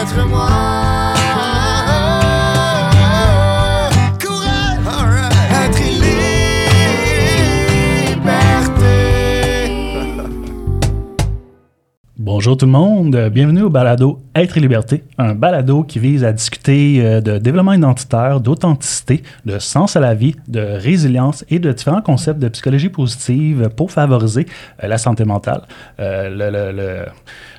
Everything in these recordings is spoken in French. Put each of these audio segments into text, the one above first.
être moi. Bonjour tout le monde, bienvenue au balado Être et Liberté, un balado qui vise à discuter euh, de développement identitaire, d'authenticité, de sens à la vie, de résilience et de différents concepts de psychologie positive pour favoriser euh, la santé mentale, euh,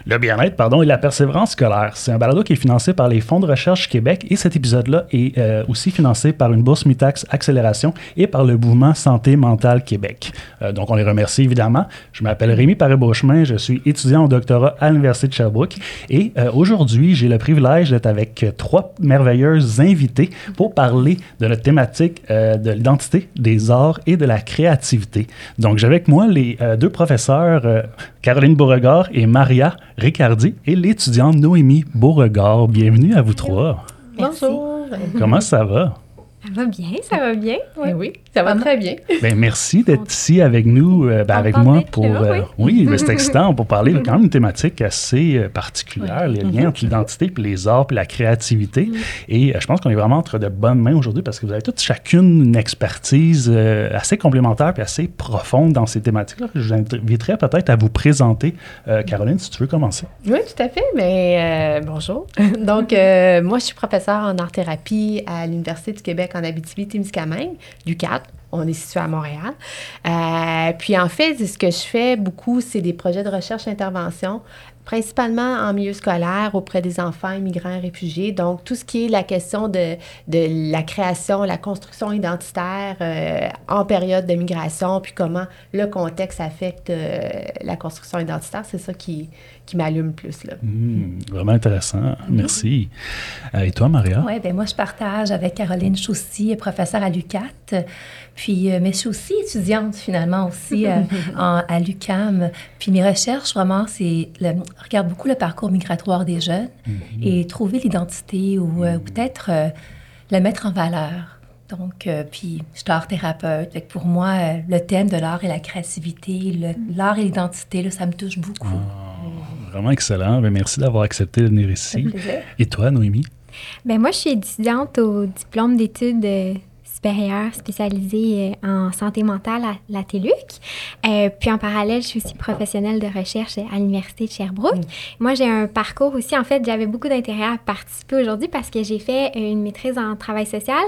le, bien-être pardon, et la persévérance scolaire. C'est un balado qui est financé par les fonds de recherche Québec et cet épisode-là est aussi financé par une bourse Mitax Accélération et par le mouvement Santé mentale Québec. Donc on les remercie évidemment. Je m'appelle Rémi Paré-Beauchemin, je suis étudiant au doctorat à l'Université de Sherbrooke et euh, aujourd'hui j'ai le privilège d'être avec euh, trois merveilleuses invitées pour parler de notre thématique euh, de l'identité, des arts et de la créativité. Donc j'ai avec moi les euh, deux professeurs euh, Caroline Beauregard et Maria Ricardi et l'étudiante Noémie Beauregard. Bienvenue à vous trois. Merci. Bonjour. Comment ça va? Ça va bien, ça va bien. Eh oui, ça va très bien. Ben, merci d'être ici avec nous, euh, ben, avec moi pour. là, euh, oui, ben, c'est excitant pour parler de quand même une thématique assez euh, particulière, les liens entre l'identité puis les arts puis la créativité. Et euh, je pense qu'on est vraiment entre de bonnes mains aujourd'hui parce que vous avez toutes chacune une expertise euh, assez complémentaire puis assez profonde dans ces thématiques-là. Je vous inviterais peut-être à vous présenter. Euh, Caroline, si tu veux commencer. Oui, tout à fait. Mais euh, bonjour. Donc, euh, moi, je suis professeure en art-thérapie à l'Université du Québec en Abitibi-Témiscamingue, du 4. On est situé à Montréal. Euh, puis, en fait, ce que je fais beaucoup, c'est des projets de recherche-intervention, principalement en milieu scolaire auprès des enfants immigrants réfugiés. Donc, tout ce qui est la question de, de la création, la construction identitaire euh, en période de migration, puis comment le contexte affecte euh, la construction identitaire, c'est ça qui, qui m'allume plus. Là. Hmm, vraiment intéressant. Merci. Euh, et toi, Maria? Oui, ben moi, je partage avec Caroline Choussy, professeure à l'UCAT. Puis, euh, mais je suis aussi étudiante, finalement, aussi euh, en- à l'UCAM. Puis, mes recherches, vraiment, c'est regarde beaucoup le parcours migratoire des jeunes et trouver l'identité ou euh, peut-être euh, le mettre en valeur. Donc, euh, puis, je suis art thérapeute. Fait que pour moi, euh, le thème de l'art et la créativité, l'art et l'identité, là, ça me touche beaucoup. Vraiment excellent. Ben, merci d'avoir accepté de venir ici. Et toi, Noémie? Ben moi, je suis étudiante au diplôme d'études euh, supérieures spécialisée euh, en santé mentale à la TELUC. Euh, puis en parallèle, je suis aussi professionnelle de recherche à l'Université de Sherbrooke. Moi, j'ai un parcours aussi. En fait, j'avais beaucoup d'intérêt à participer aujourd'hui parce que j'ai fait une maîtrise en travail social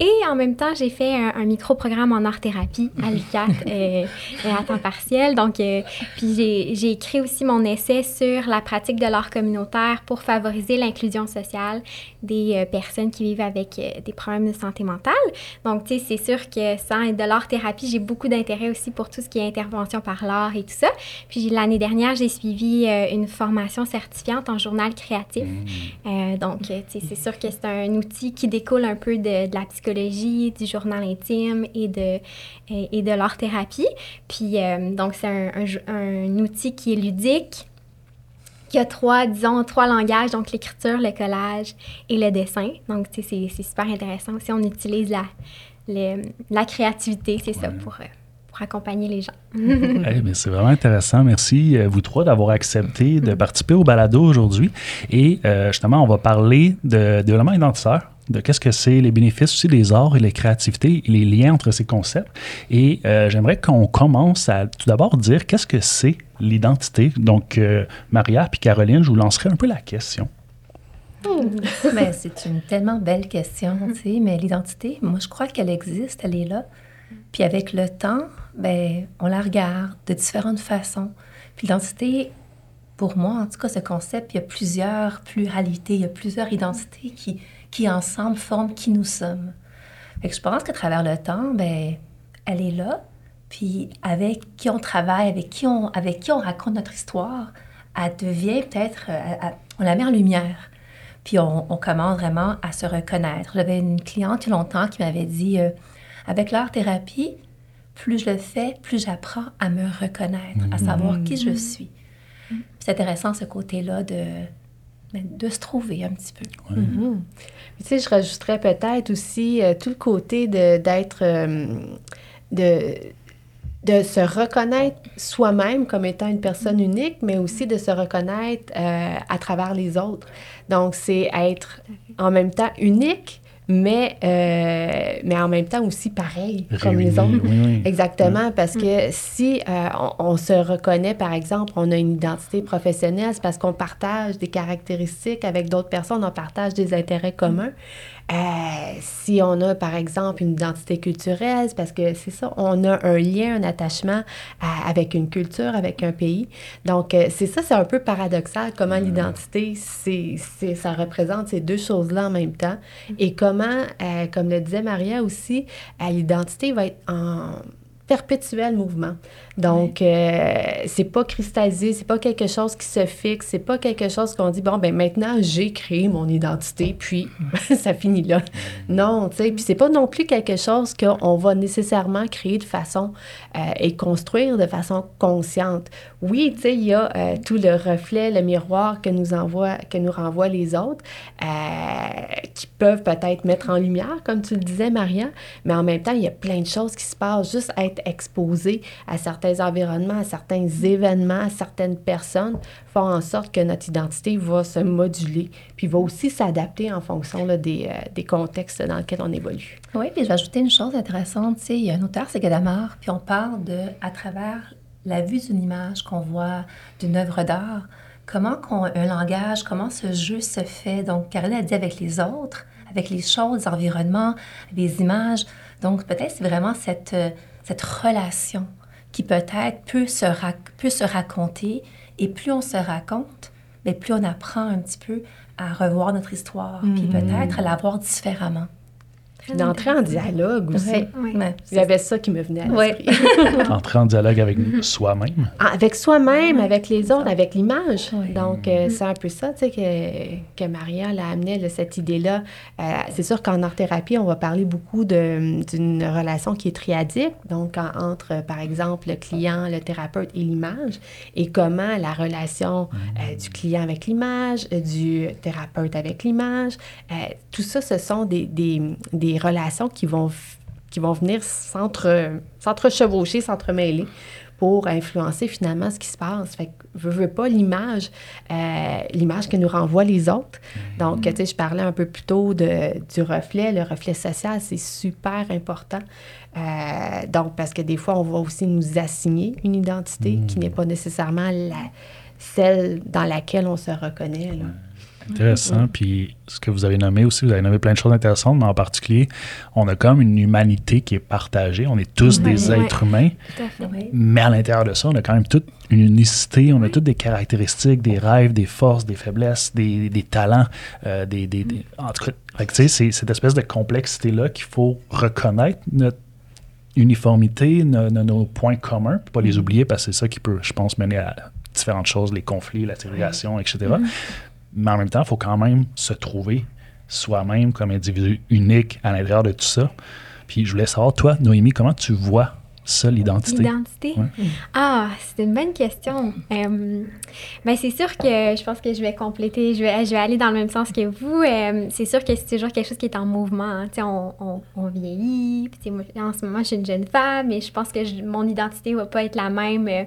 et en même temps, j'ai fait un, un micro-programme en art-thérapie à l'UQAT euh, à temps partiel. Donc, euh, puis j'ai, écrit aussi mon essai sur la pratique de l'art communautaire pour favoriser l'inclusion sociale des euh, personnes qui vivent avec euh, des problèmes de santé mentale. Donc, tu sais, c'est sûr que sans de l'art-thérapie, j'ai beaucoup d'intérêt aussi pour tout ce qui est intervention par l'art et tout ça. Puis l'année dernière, j'ai suivi euh, une formation certifiante en journal créatif. Euh, donc, euh, tu sais, c'est sûr que c'est un outil qui découle un peu de, de la psychologie, du journal intime et de, et, et de l'art-thérapie. Puis, euh, donc, c'est un, un outil qui est ludique, qui a trois, disons, trois langages, donc l'écriture, le collage et le dessin. Donc, tu sais, c'est super intéressant aussi. On utilise la, le- la créativité, c'est ça, pour, euh, pour accompagner les gens. Eh c'est vraiment intéressant. Merci, euh, vous trois, d'avoir accepté de participer au balado aujourd'hui. Et euh, justement, on va parler de développement identitaire, de qu'est-ce que c'est, les bénéfices aussi des arts et les créativités, et les liens entre ces concepts. Et euh, j'aimerais qu'on commence à tout d'abord dire qu'est-ce que c'est l'identité. Donc, euh, Maria puis Caroline, je vous lancerai un peu la question. Mais c'est une tellement belle question, tu sais, mais l'identité, moi, je crois qu'elle existe, elle est là. Puis avec le temps, ben, on la regarde de différentes façons. Puis l'identité, pour moi, en tout cas, ce concept, il y a plusieurs pluralités, il y a plusieurs identités qui, qui ensemble forment qui nous sommes. Je pense qu'à travers le temps, ben, elle est là. Puis avec qui on travaille, avec qui on, avec qui on raconte notre histoire, elle devient peut-être, euh, on la met en lumière. Puis on, commence vraiment à se reconnaître. J'avais une cliente il y a longtemps qui m'avait dit, euh, avec l'art-thérapie, plus je le fais, plus j'apprends à me reconnaître, à savoir qui je suis. Puis C'est intéressant ce côté-là de, ben, de se trouver un petit peu. Mhm. Tu sais, je rajouterais peut-être aussi euh, tout le côté de- d'être. euh, de de se reconnaître soi-même comme étant une personne unique, mais aussi de se reconnaître euh, à travers les autres. Donc, c'est être en même temps unique, mais, euh, mais en même temps aussi pareil comme les autres. Exactement, parce que si euh, on, se reconnaît, par exemple, on a une identité professionnelle, c'est parce qu'on partage des caractéristiques avec d'autres personnes, on partage des intérêts communs. Euh, si on a, par exemple, une identité culturelle, parce que c'est ça, on a un lien, un attachement avec une culture, avec un pays. Donc, euh, c'est ça, c'est un peu paradoxal, comment l'identité, c'est, ça représente ces deux choses-là en même temps. Et comment, euh, comme le disait Maria aussi, l'identité va être en perpétuel mouvement. Donc, euh, c'est pas cristallisé, c'est pas quelque chose qui se fixe, c'est pas quelque chose qu'on dit, bon, ben maintenant, j'ai créé mon identité, puis ça finit là. Non, tu sais, puis c'est pas non plus quelque chose qu'on va nécessairement créer de façon euh, et construire de façon consciente. Oui, tu sais, il y a euh, tout le reflet, le miroir que nous envoie, que nous renvoient les autres, qui peuvent peut-être mettre en lumière, comme tu le disais, Maria, mais en même temps, il y a plein de choses qui se passent, juste être exposé à certains environnements, à certains événements, à certaines personnes, font en sorte que notre identité va se moduler, puis va aussi s'adapter en fonction des, euh, des, contextes dans lesquels on évolue. Oui, puis je vais ajouter une chose intéressante. Tu sais, il y a un auteur, c'est Gadamar, puis on parle de, à travers la vue d'une image qu'on voit d'une œuvre d'art, comment un langage, comment ce jeu se fait. Donc, Caroline a dit avec les autres, avec les choses, l'environnement, les images. Donc, peut-être c'est vraiment cette, euh, cette relation qui peut-être peut se, peut se raconter. Et plus on se raconte, mais ben, plus on apprend un petit peu à revoir notre histoire, puis mm-hmm. peut-être à la voir différemment d'entrer en dialogue aussi. Il y avait ça qui me venait à l'esprit. Entrer en dialogue avec soi-même. Ah, avec soi-même, avec les autres, avec l'image. Donc, euh, c'est un peu ça, tu sais, que, que Maria l'a amené, cette idée-là. Euh, c'est sûr qu'en art-thérapie, on va parler beaucoup d'une relation qui est triadique, donc entre, par exemple, le client, le thérapeute et l'image, et comment la relation euh, du client avec l'image, du thérapeute avec l'image, tout ça, ce sont des, des, des relations qui vont, qui vont venir s'entre-chevaucher, s'entremêler pour influencer finalement ce qui se passe. Fait que, je veux pas l'image, euh, l'image que nous renvoient les autres. Donc, tu sais, je parlais un peu plus tôt de, du reflet. Le reflet social, c'est super important. Euh, donc, parce que des fois, on va aussi nous assigner une identité qui n'est pas nécessairement la, celle dans laquelle on se reconnaît. Là. Intéressant. Puis ce que vous avez nommé aussi, vous avez nommé plein de choses intéressantes, mais en particulier, on a comme une humanité qui est partagée. On est tous des êtres humains. Mais à l'intérieur de ça, on a quand même toute une unicité, on a toutes des caractéristiques, des rêves, des forces, des faiblesses, des, des talents, euh, des, des, En tout cas, c'est cette espèce de complexité-là qu'il faut reconnaître notre uniformité, nos, points communs, puis pas les mm. oublier parce que c'est ça qui peut, je pense, mener à différentes choses, les conflits, la ségrégation, etc mais en même temps, il faut quand même se trouver soi-même comme individu unique à l'intérieur de tout ça. Puis je voulais savoir, toi, Noémie, comment tu vois ça, l'identité? L'identité? Ah, c'est une bonne question. Euh, ben, c'est sûr que je pense que je vais compléter, je vais, je vais aller dans le même sens que vous. Euh, c'est sûr que c'est toujours quelque chose qui est en mouvement. Hein. On, on, on, vieillit. Puis, moi, en ce moment, je suis une jeune femme et je pense que mon identité ne va pas être la même euh,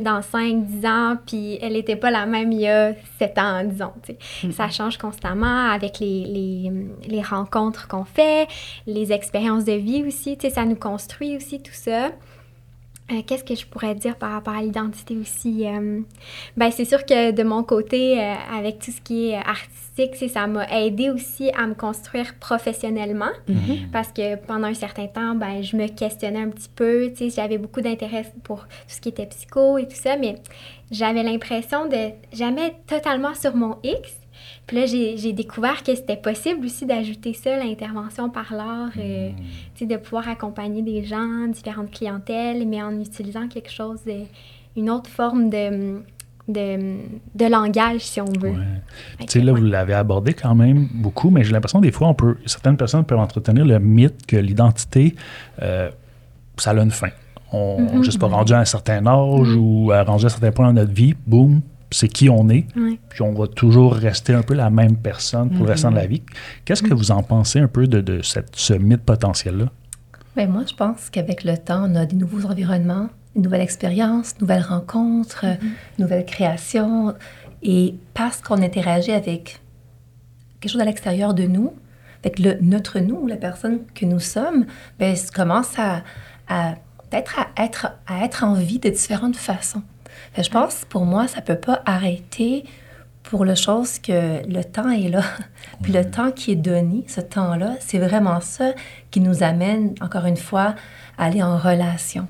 dans 5, 10 ans. Puis elle n'était pas la même il y a 7 ans, disons. Mm-hmm. Ça change constamment avec les, les, les rencontres qu'on fait, les expériences de vie aussi. Ça nous construit aussi tout ça. Euh, qu'est-ce que je pourrais dire par rapport à l'identité aussi? Euh, ben, c'est sûr que de mon côté, euh, avec tout ce qui est artistique, ça m'a aidé aussi à me construire professionnellement mm-hmm. parce que pendant un certain temps, ben, je me questionnais un petit peu. J'avais beaucoup d'intérêt pour tout ce qui était psycho et tout ça, mais j'avais l'impression de jamais totalement sur mon X. Puis là, j'ai découvert que c'était possible aussi d'ajouter ça, l'intervention par l'art, euh, hmm. de pouvoir accompagner des gens, différentes clientèles, mais en utilisant quelque chose, une autre forme de, de, langage, si on veut. Tu sais, là, vous l'avez abordé quand même beaucoup, mais j'ai l'impression des fois, on peut, certaines personnes peuvent entretenir le mythe que l'identité, euh, ça a une fin. On, juste pas rendu à un certain âge mm-hmm. ou rendu à un certain point dans notre vie, boum, c'est qui on est, puis on va toujours rester un peu la même personne pour le restant de la mm-hmm. vie. Qu'est-ce que vous en pensez un peu de, cette, ce mythe potentiel-là? Bien, moi, je pense qu'avec le temps, on a des nouveaux environnements, une nouvelle expérience, nouvelle rencontre, Mm-hmm. nouvelle création. Et parce qu'on interagit avec quelque chose à l'extérieur de nous, avec le, notre nous, la personne que nous sommes, ben, ça commence à, à peut-être à être, à être en vie de différentes façons. Fait que je pense, pour moi, ça peut pas arrêter pour le chose que le temps est là. Puis le temps qui est donné, ce temps-là, c'est vraiment ça qui nous amène, encore une fois, à aller en relation.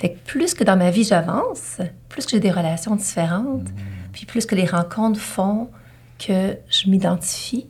Fait que plus que dans ma vie j'avance, plus que j'ai des relations différentes, puis plus que les rencontres font que je m'identifie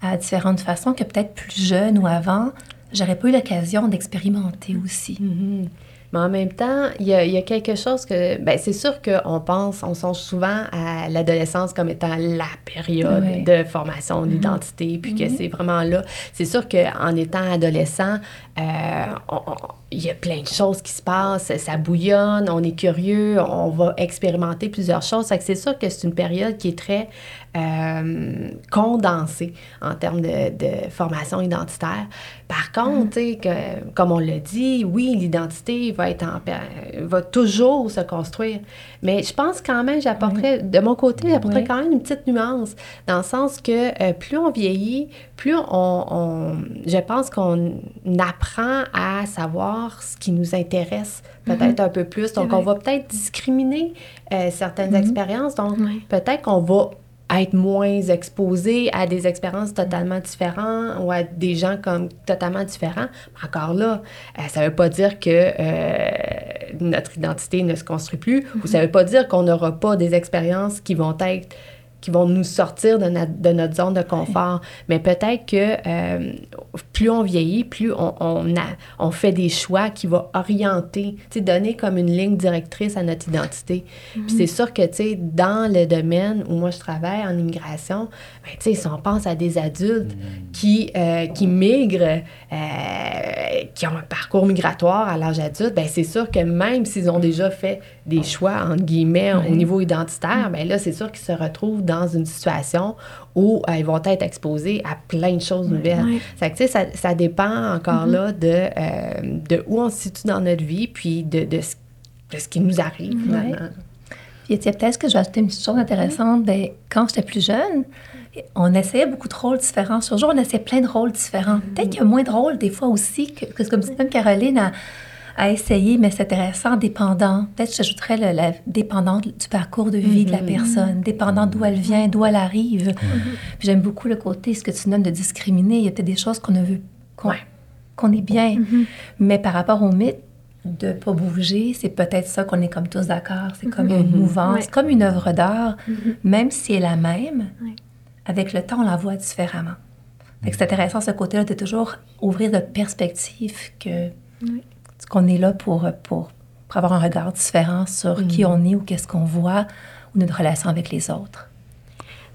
à différentes façons que peut-être plus jeune ou avant, j'aurais pas eu l'occasion d'expérimenter aussi. Mhm. Mais en même temps, il y a, il y a quelque chose que. Ben, c'est sûr qu'on pense, on songe souvent à l'adolescence comme étant la période de formation d'identité, puis que c'est vraiment là. C'est sûr qu'en étant adolescent, il y a plein de choses qui se passent, ça bouillonne, on est curieux, on va expérimenter plusieurs choses. C'est sûr que c'est une période qui est très euh, condensée en termes de, de formation identitaire. Par contre, que, comme on l'a dit, oui, l'identité va être en, va toujours se construire. Mais je pense quand même, j'apporterais, de mon côté, j'apporterais Oui. quand même une petite nuance, dans le sens que euh, plus on vieillit, plus on, on- je pense qu'on apprend à savoir ce qui nous intéresse peut-être un peu plus. Donc, on va peut-être discriminer euh, certaines expériences. Donc, peut-être qu'on va être moins exposé à des expériences totalement différentes ou à des gens comme totalement différents. Encore là, euh, ça ne veut pas dire que euh, notre identité ne se construit plus ou ça ne veut pas dire qu'on n'aura pas des expériences qui vont être qui vont nous sortir de, notre- de notre zone de confort. Mais peut-être que euh, plus on vieillit, plus on, on, a- on fait des choix qui vont orienter, tu sais, donner comme une ligne directrice à notre identité. Puis c'est sûr que, tu sais, dans le domaine où moi je travaille en immigration, ben, tu sais, si on pense à des adultes qui, euh, qui migrent, euh, qui ont un parcours migratoire à l'âge adulte, ben c'est sûr que même s'ils ont déjà fait des choix, entre guillemets, au niveau identitaire, ben là, c'est sûr qu'ils se retrouvent dans une situation où euh, ils vont être exposés à plein de choses nouvelles. Ouais. Fait que, ça, ça dépend encore là de, euh, de où on se situe dans notre vie, puis de, de, ce, de ce qui nous arrive, finalement. Puis, peut-être que je vais ajouter une petite chose intéressante. Ben, quand j'étais plus jeune, on essayait beaucoup de rôles différents. Sur le jour, on essayait plein de rôles différents. Peut-être qu'il y a moins de rôles des fois aussi, que, que comme dit même Caroline a, a essayé, mais c'est intéressant, dépendant. Peut-être que j'ajouterais le- la dépendante du parcours de vie de la personne, dépendant d'où elle vient, d'où elle arrive. J'aime beaucoup le côté, ce que tu nommes de discriminer. Il y a peut-être des choses qu'on ne veut, qu'on Ouais. est bien. Mais par rapport au mythe de pas bouger, c'est peut-être ça qu'on est comme tous d'accord. C'est comme une mouvance, Ouais. comme une œuvre d'art, même si elle est la même. Ouais. Avec le temps, on la voit différemment. C'est intéressant ce côté-là de toujours ouvrir de perspective que qu'on est là pour, pour, pour avoir un regard différent sur qui on est ou qu'est-ce qu'on voit ou notre relation avec les autres.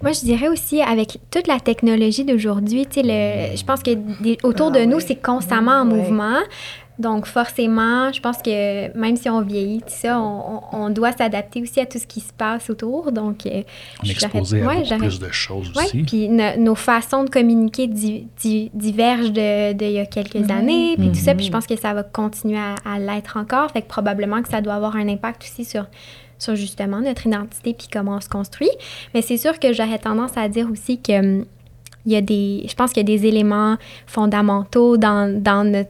Moi, je dirais aussi, avec toute la technologie d'aujourd'hui, je pense que des- autour Ah de nous, c'est constamment en mouvement. Donc, forcément, je pense que même si on vieillit, tout ça, on, doit s'adapter aussi à tout ce qui se passe autour. Donc, euh, On est j'aurais- exposé à ouais, beaucoup j'aurais- plus de choses Ouais, aussi. puis no- nos façons de communiquer di- di- divergent de, de il y a quelques années, puis tout ça, puis je pense que ça va continuer à, à l'être encore, fait que probablement que ça doit avoir un impact aussi sur, sur justement notre identité puis comment on se construit. Mais c'est sûr que j'aurais tendance à dire aussi que hum, il y a des, je pense qu'il y a des éléments fondamentaux dans, dans notre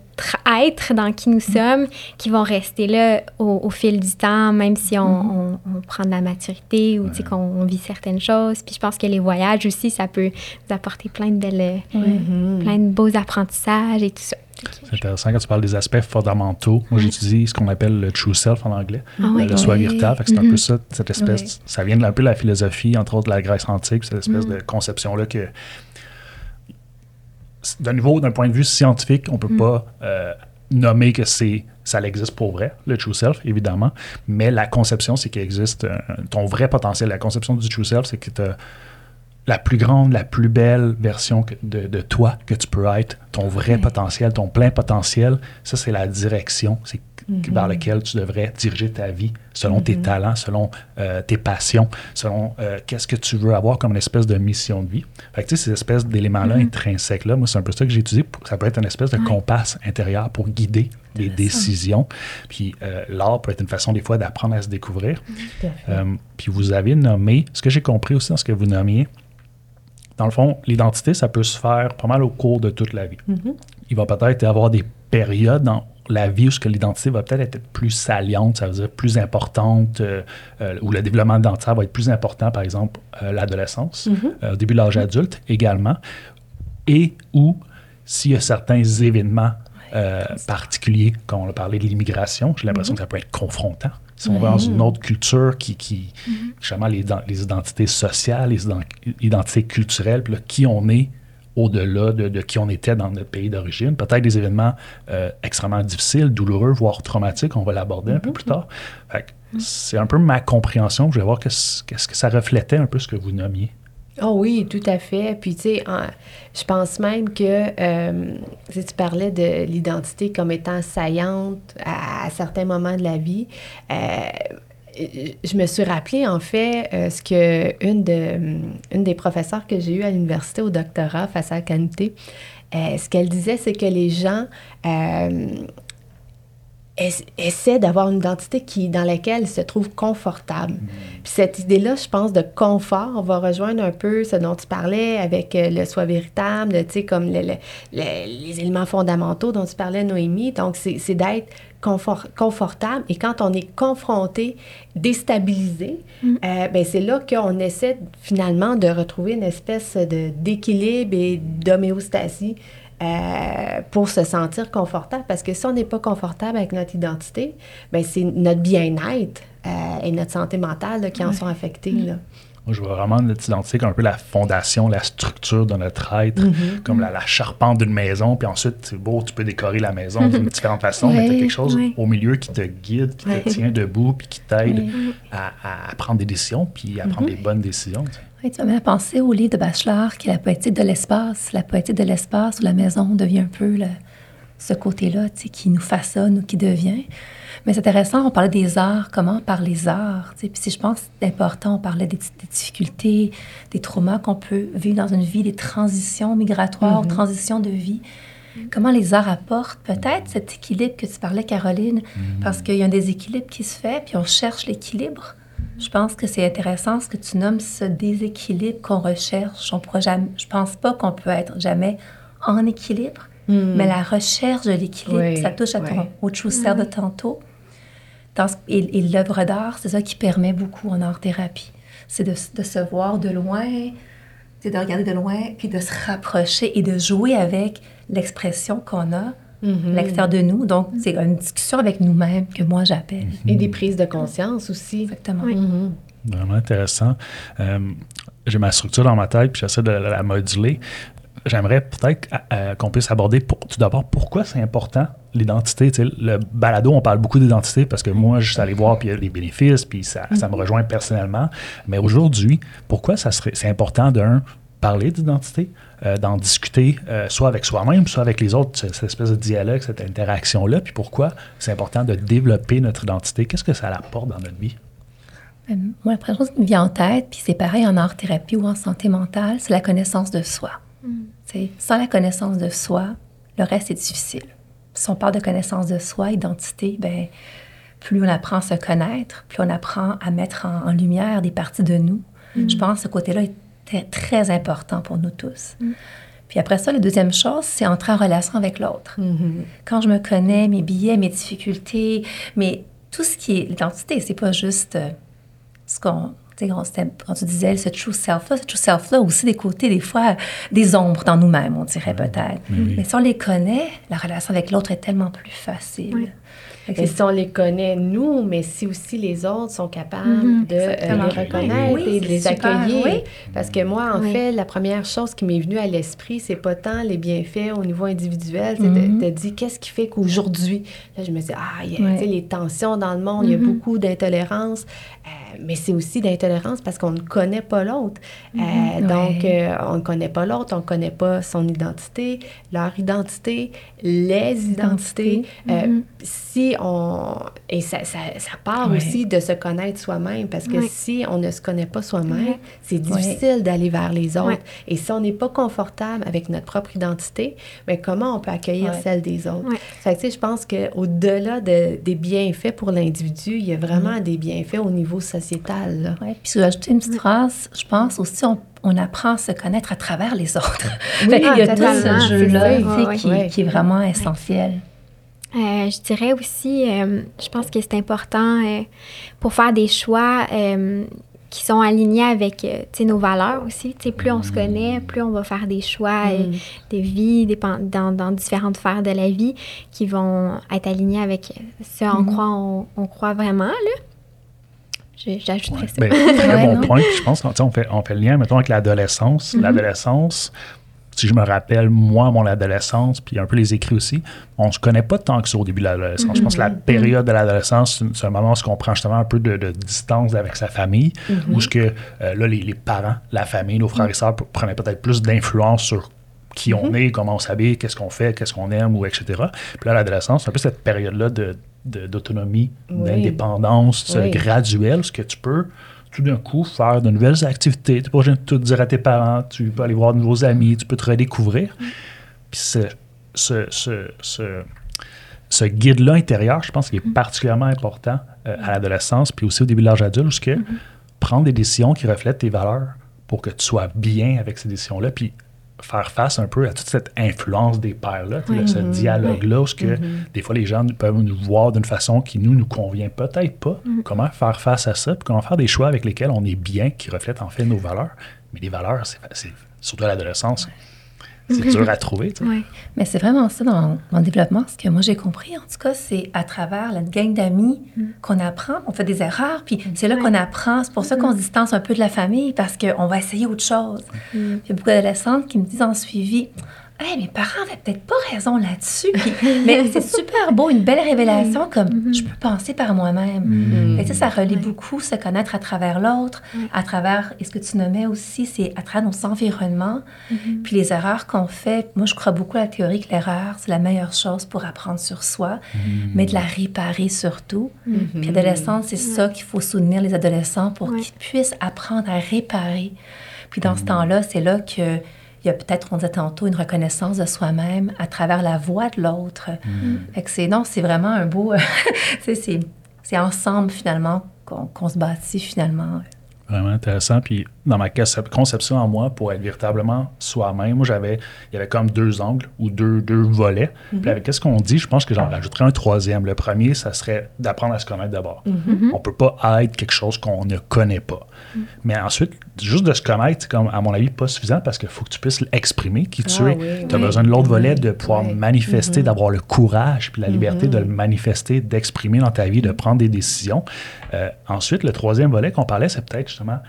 être, dans qui nous sommes, qui vont rester là au, au fil du temps, même si on, on- on prend de la maturité ou tu sais, qu'on on vit certaines choses. Puis je pense que les voyages aussi, ça peut nous apporter plein de belles, plein de beaux apprentissages et tout ça. C'est intéressant quand tu parles des aspects fondamentaux. Moi, j'utilise ce qu'on appelle le true self en anglais, Ah ouais. le soi Oui. que c'est un peu ça, cette espèce. Oui. Ça vient de un peu la philosophie, entre autres de la Grèce antique, cette espèce de conception-là que, d'un niveau, d'un point de vue scientifique, on peut pas euh, nommer que c'est ça existe pour vrai, le true self, évidemment. Mais la conception, c'est qu'il existe euh, ton vrai potentiel. La conception du true self, c'est que tu la plus grande, la plus belle version que- de, de toi que tu peux être, ton vrai potentiel, ton plein potentiel, ça c'est la direction. C'est mm-hmm. vers lequel tu devrais diriger ta vie, selon tes mm-hmm. talents, selon euh, tes passions, selon euh, qu'est-ce que tu veux avoir comme une espèce de mission de vie. Fait que, tu sais, ces espèces d'éléments-là mm-hmm. intrinsèques-là, moi, c'est un peu ça que j'ai utilisé. Ça peut être une espèce de compas intérieur pour guider des décisions. Puis euh, l'art peut être une façon, des fois, d'apprendre à se découvrir. puis vous avez nommé, ce que j'ai compris aussi dans ce que vous nommiez, dans le fond, l'identité, ça peut se faire pas mal au cours de toute la vie. Il va peut-être y avoir des périodes dans la vie où l'identité va peut-être être plus saliente, ça veut dire plus importante, euh, euh, où le développement identitaire va être plus important, par exemple, euh, l'adolescence, mm-hmm. au début de l'âge adulte également, et où s'il y a certains événements particuliers, comme on a parlé de l'immigration, j'ai l'impression mm-hmm. que ça peut être confrontant. Si on va dans une autre culture qui, qui mm-hmm. justement, les, les, identités sociales, les identités culturelles, puis là, qui on est, au-delà de, qui on était dans notre pays d'origine. Peut-être des événements euh, extrêmement difficiles, douloureux, voire traumatiques. On va l'aborder un peu plus tard. C'est un peu ma compréhension. Je vais voir qu'est-ce que ça reflétait un peu ce que vous nommiez. Oh oui, tout à fait. Puis, tu sais, je pense même que euh, si tu parlais de l'identité comme étant saillante à, certains moments de la vie, euh, je me suis rappelé, en fait, euh, ce que une, de, une des professeurs que j'ai eues à l'université au doctorat face à la canité, euh, ce qu'elle disait, c'est que les gens euh, essaient d'avoir une identité qui, dans laquelle ils se trouvent confortables. Mm. Puis cette idée-là, je pense, de confort, on va rejoindre un peu ce dont tu parlais avec le soi véritable, tu sais, comme les éléments fondamentaux dont tu parlais, Noémie. Donc, c'est d'être confortable. Et quand on est confronté, déstabilisé, mm. euh, ben c'est là qu'on essaie finalement de retrouver une espèce d'équilibre et d'homéostasie euh, pour se sentir confortable. Parce que si on n'est pas confortable avec notre identité, ben c'est notre bien-être euh, et notre santé mentale qui en sont affectés. Là. Moi, je vois vraiment notre identité comme un peu la fondation, la structure de notre être, mm-hmm. comme la, charpente d'une maison. Puis ensuite, c'est beau, tu peux décorer la maison d'une différente façon, mais tu as quelque chose au milieu qui te guide, qui te tient debout, puis qui t'aide à, prendre des décisions, puis à prendre mm-hmm. des bonnes décisions. Oui, tu m'as pensé au livre de Bachelard qui est la poétique de l'espace. La poétique de l'espace où la maison devient un peu ce côté-là qui nous façonne ou qui devient. Mais c'est intéressant, on parlait des arts, comment par les arts. Puis si je pense que c'est important, on parlait des, difficultés, des traumas qu'on peut vivre dans une vie, des transitions migratoires, mm-hmm. transitions de vie. Comment les arts apportent peut-être cet équilibre que tu parlais, Caroline, mm-hmm. parce qu'il y a un déséquilibre qui se fait, puis on cherche l'équilibre. Je pense que c'est intéressant ce que tu nommes ce déséquilibre qu'on recherche. On pourra jamais, je pense pas qu'on peut être jamais en équilibre, mm. mais la recherche de l'équilibre, ça touche à ton, au true self de tantôt et, l'œuvre d'art, c'est ça qui permet beaucoup en art-thérapie. C'est de, se voir de loin, c'est de regarder de loin, puis de se rapprocher et de jouer avec l'expression qu'on a mm-hmm. l'extérieur de nous. Donc, c'est une discussion avec nous-mêmes que moi j'appelle. Et des prises de conscience aussi. Exactement. Mm-hmm. Vraiment intéressant. Euh, j'ai ma structure dans ma tête, puis j'essaie de la moduler j'aimerais peut-être euh, euh, qu'on puisse aborder tout d'abord pourquoi c'est important l'identité? Le balado, on parle beaucoup d'identité parce que moi, je suis allé voir, puis il y a les bénéfices, puis ça, ça me rejoint personnellement. Mais aujourd'hui, pourquoi ça serait, c'est important d'un parler d'identité, euh, d'en discuter soit avec soi-même, soit avec les autres, cette, espèce de dialogue, cette interaction-là, puis pourquoi c'est important de développer notre identité, qu'est-ce que ça apporte dans notre vie? moi, la première chose qui me vient en tête, puis c'est pareil en art-thérapie ou en santé mentale, c'est la connaissance de soi. Mm. Sans la connaissance de soi, le reste est difficile. Si on parle de connaissance de soi, identité, ben, plus on apprend à se connaître, plus on apprend à mettre en, lumière des parties de nous. Mm. Je pense que ce côté-là est très important pour nous tous. Mm. Puis après ça, la deuxième chose, c'est entrer en relation avec l'autre. Mm-hmm. Quand je me connais, mes billets, mes difficultés, mais tout ce qui est l'identité, c'est pas juste euh, ce qu'on quand tu disais ce true self-là, ce true self-là aussi des côtés, des fois, des ombres dans nous-mêmes, on dirait peut-être. Mais si on les connaît, la relation avec l'autre est tellement plus facile. Et si on les connaît, nous, mais si aussi les autres sont capables mhm. de euh, les reconnaître et de les accueillir. Parce que moi, en fait, la première chose qui m'est venue à l'esprit, c'est pas tant les bienfaits au niveau individuel, c'est de, mhm. dire qu'est-ce qui fait qu'aujourd'hui, là, je me dis, ah, il y a les tensions dans le monde, il y a mhm. beaucoup d'intolérance, euh, mais c'est aussi d'intolérance parce qu'on ne connaît pas l'autre. Euh, donc, on ne connaît pas l'autre, on ne connaît pas son identité, leur identité, les identités. Si sais, on... et ça, ça, ça part Ouais. aussi de se connaître soi-même, parce que Ouais. si on ne se connaît pas soi-même, c'est difficile d'aller vers les autres. Et si on n'est pas confortable avec notre propre identité, mais comment on peut accueillir celle des autres? Fait que, tu sais, je pense qu'au-delà de, des bienfaits pour l'individu, il y a vraiment Mm. des bienfaits au niveau sociétal. Puis, je vais ajouter une petite phrase. Je pense aussi, on, on apprend à se connaître à travers les autres. Oui, Fait qu'il y a tout ce jeu-là ouais. qui, est vraiment essentiel. Euh, je dirais aussi, euh, je pense que c'est important euh, pour faire des choix euh, qui sont alignés avec euh, tu sais, nos valeurs aussi. Tu sais, plus on se connaît, plus on va faire des choix euh, Mm. de vie dans, dans différentes sphères de la vie qui vont être alignés avec ce en quoi on, on croit vraiment. Là. J'ajouterais ça. Ben, très Ouais, bon point. Je pense qu'on on fait, on fait le lien, mettons, avec l'adolescence. Mhm. L'adolescence, si je me rappelle, moi, mon adolescence, puis un peu les écrits aussi, on se connaît pas tant que ça au début de l'adolescence. Je pense que la Mhm. période de l'adolescence, c'est c'est un moment où on prend justement un peu de, de distance avec sa famille, Mhm. où ce que, euh, là, les, les parents, la famille, nos frères et sœurs prenaient peut-être plus d'influence sur qui on est, comment on s'habille, qu'est-ce qu'on fait, qu'est-ce qu'on aime, ou etc. Puis là, l'adolescence, c'est un peu cette période-là de- de- d'autonomie, Oui. d'indépendance Oui. graduelle, ce que tu peux tout d'un coup faire de nouvelles activités. Tu n'es pas obligé de tout dire à tes parents, tu peux aller voir de nouveaux amis, tu peux te redécouvrir. Puis ce, ce, ce, ce, guide-là intérieur, je pense qu'il est particulièrement important euh, à l'adolescence, puis aussi au début de l'âge adulte, où ce que prendre des décisions qui reflètent tes valeurs pour que tu sois bien avec ces décisions-là, puis faire face un peu à toute cette influence des sais, Ouais. ce dialogue-là, où ce que des fois les gens peuvent nous voir d'une façon qui nous nous convient peut-être pas. Comment faire face à ça, puis comment faire des choix avec lesquels on est bien, qui reflètent en fait nos valeurs. Mais les valeurs, c'est c'est- surtout à l'adolescence, c'est dur à trouver. Ouais. Mais c'est vraiment ça dans, dans le développement. Ce que moi j'ai compris, en tout cas, c'est à travers la gang d'amis qu'on apprend. On fait des erreurs, puis c'est là Ouais. qu'on apprend. C'est pour ça qu'on se distance un peu de la famille, parce qu'on va essayer autre chose. Il y a beaucoup d'adolescentes qui me disent en suivi Hey, mes parents avaient peut-être pas raison là-dessus. Puis- mais c'est super beau, une belle révélation, comme je peux penser par moi-même. Que, tu sais, ça relie beaucoup se connaître à travers l'autre, à travers, et ce que tu nommais aussi, c'est à travers nos environnements, puis les erreurs qu'on fait. Moi, je crois beaucoup à la théorie que l'erreur, c'est la meilleure chose pour apprendre sur soi, mais de la réparer surtout. Puis adolescents, c'est ça qu'il faut soutenir les adolescents pour Ouais. qu'ils puissent apprendre à réparer. Puis dans ce temps-là, c'est là que il y a peut-être, on disait tantôt, une reconnaissance de soi-même à travers la voix de l'autre. Fait que c'est, non, c'est vraiment un beau, sais, c'est, c'est ensemble finalement qu'on, qu'on se bâtit finalement. Vraiment intéressant. Puis dans ma concep- conception en moi, pour être véritablement soi-même, moi j'avais, il y avait comme deux angles ou deux, deux volets. Puis avec qu'est-ce qu'on dit, je pense que j'en rajouterais un troisième. Le premier, ça serait d'apprendre à se connaître d'abord. On peut pas être quelque chose qu'on ne connaît pas. Mais ensuite, juste de se connaître, c'est comme, à mon avis, pas suffisant parce qu'il faut que tu puisses l'exprimer, qui tu Ah es. oui, tu as oui. besoin de l'autre volet, de pouvoir Oui. manifester, d'avoir le courage, puis la liberté de le manifester, d'exprimer dans ta vie, de prendre des décisions. Euh, ensuite, le troisième volet qu'on parlait, c'est peut-être justement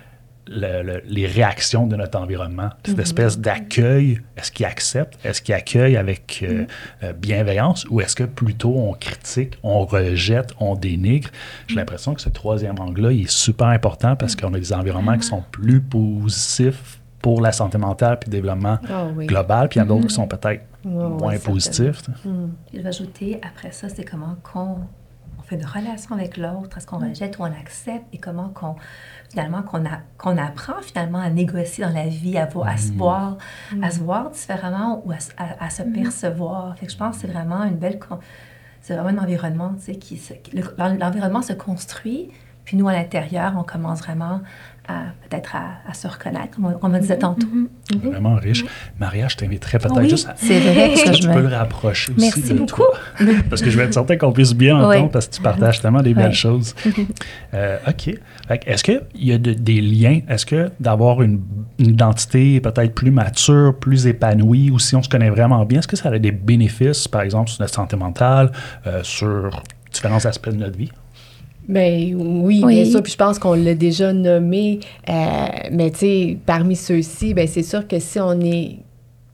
le- le- les réactions de notre environnement. Cette espèce d'accueil, est-ce qu'il accepte, est-ce qu'il accueille avec euh, euh, bienveillance ou est-ce que plutôt on critique, on rejette, on dénigre? J'ai l'impression que ce troisième angle-là, il est super important parce qu'on a des environnements qui sont plus positifs pour la santé mentale puis le développement Ah oui. global, puis il y en a d'autres qui sont peut-être moins positifs. je vais ajouter, après ça, c'est comment qu'on on fait une relation avec l'autre, est-ce qu'on rejette ou on accepte, et comment qu'on, finalement, qu'on, a- qu'on apprend finalement à négocier dans la vie, à, se voir, à se voir différemment ou à, se- à- à se percevoir. Fait que je pense que c'est vraiment une belle... C'est vraiment un environnement, tu sais, qui... se- le- L'environnement se construit, puis nous, à l'intérieur, on commence vraiment peut-être à, à se reconnaître, comme on, on disait tantôt. Vraiment riche. Maria, je t'inviterais peut-être Oui, juste à... c'est vrai que Est-ce que je tu me- peux le rapprocher aussi Merci de beaucoup. toi? parce que je vais être certain qu'on puisse bien Oui. entendre parce que tu partages tellement des belles Oui. choses. Euh, OK. Que Est-ce qu'il y a de- des liens? Est-ce que d'avoir une, une identité peut-être plus mature, plus épanouie, ou si on se connaît vraiment bien, est-ce que ça a des bénéfices, par exemple, sur notre santé mentale, euh, sur différents aspects de notre vie? Ben oui, Oui. bien sûr. Puis je pense qu'on l'a déjà nommé. euh, mais tu sais, parmi ceux-ci, ben c'est sûr que si on est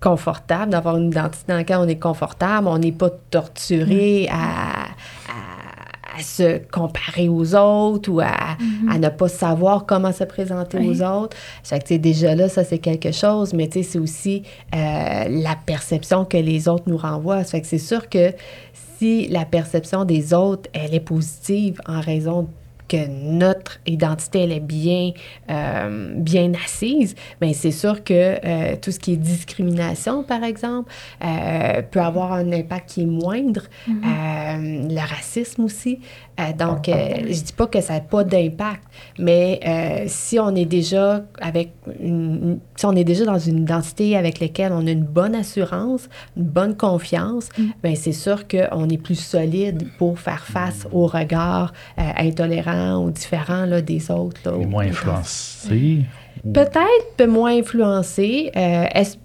confortable, d'avoir une identité dans laquelle on est confortable, on n'est pas torturé à, à- à se comparer aux autres ou à, à ne pas savoir comment se présenter aux autres. Fait que, déjà là, ça, c'est quelque chose, mais tu sais, c'est aussi euh, la perception que les autres nous renvoient. Fait que c'est sûr que si la perception des autres, elle est positive en raison que notre identité elle est bien, euh, bien assise, bien c'est sûr que euh, tout ce qui est discrimination, par exemple, euh, peut avoir un impact qui est moindre. Euh, le racisme aussi. Euh, donc, euh, je dis pas que ça n'a pas d'impact, mais euh, si on est déjà avec une, si on est déjà dans une identité avec laquelle on a une bonne assurance, une bonne confiance, ben c'est sûr qu'on est plus solide pour faire face aux regards euh, intolérants ou différents là, des autres. là, moins ou- influencé. Peut-être peu moins influencé. Euh, est-ce-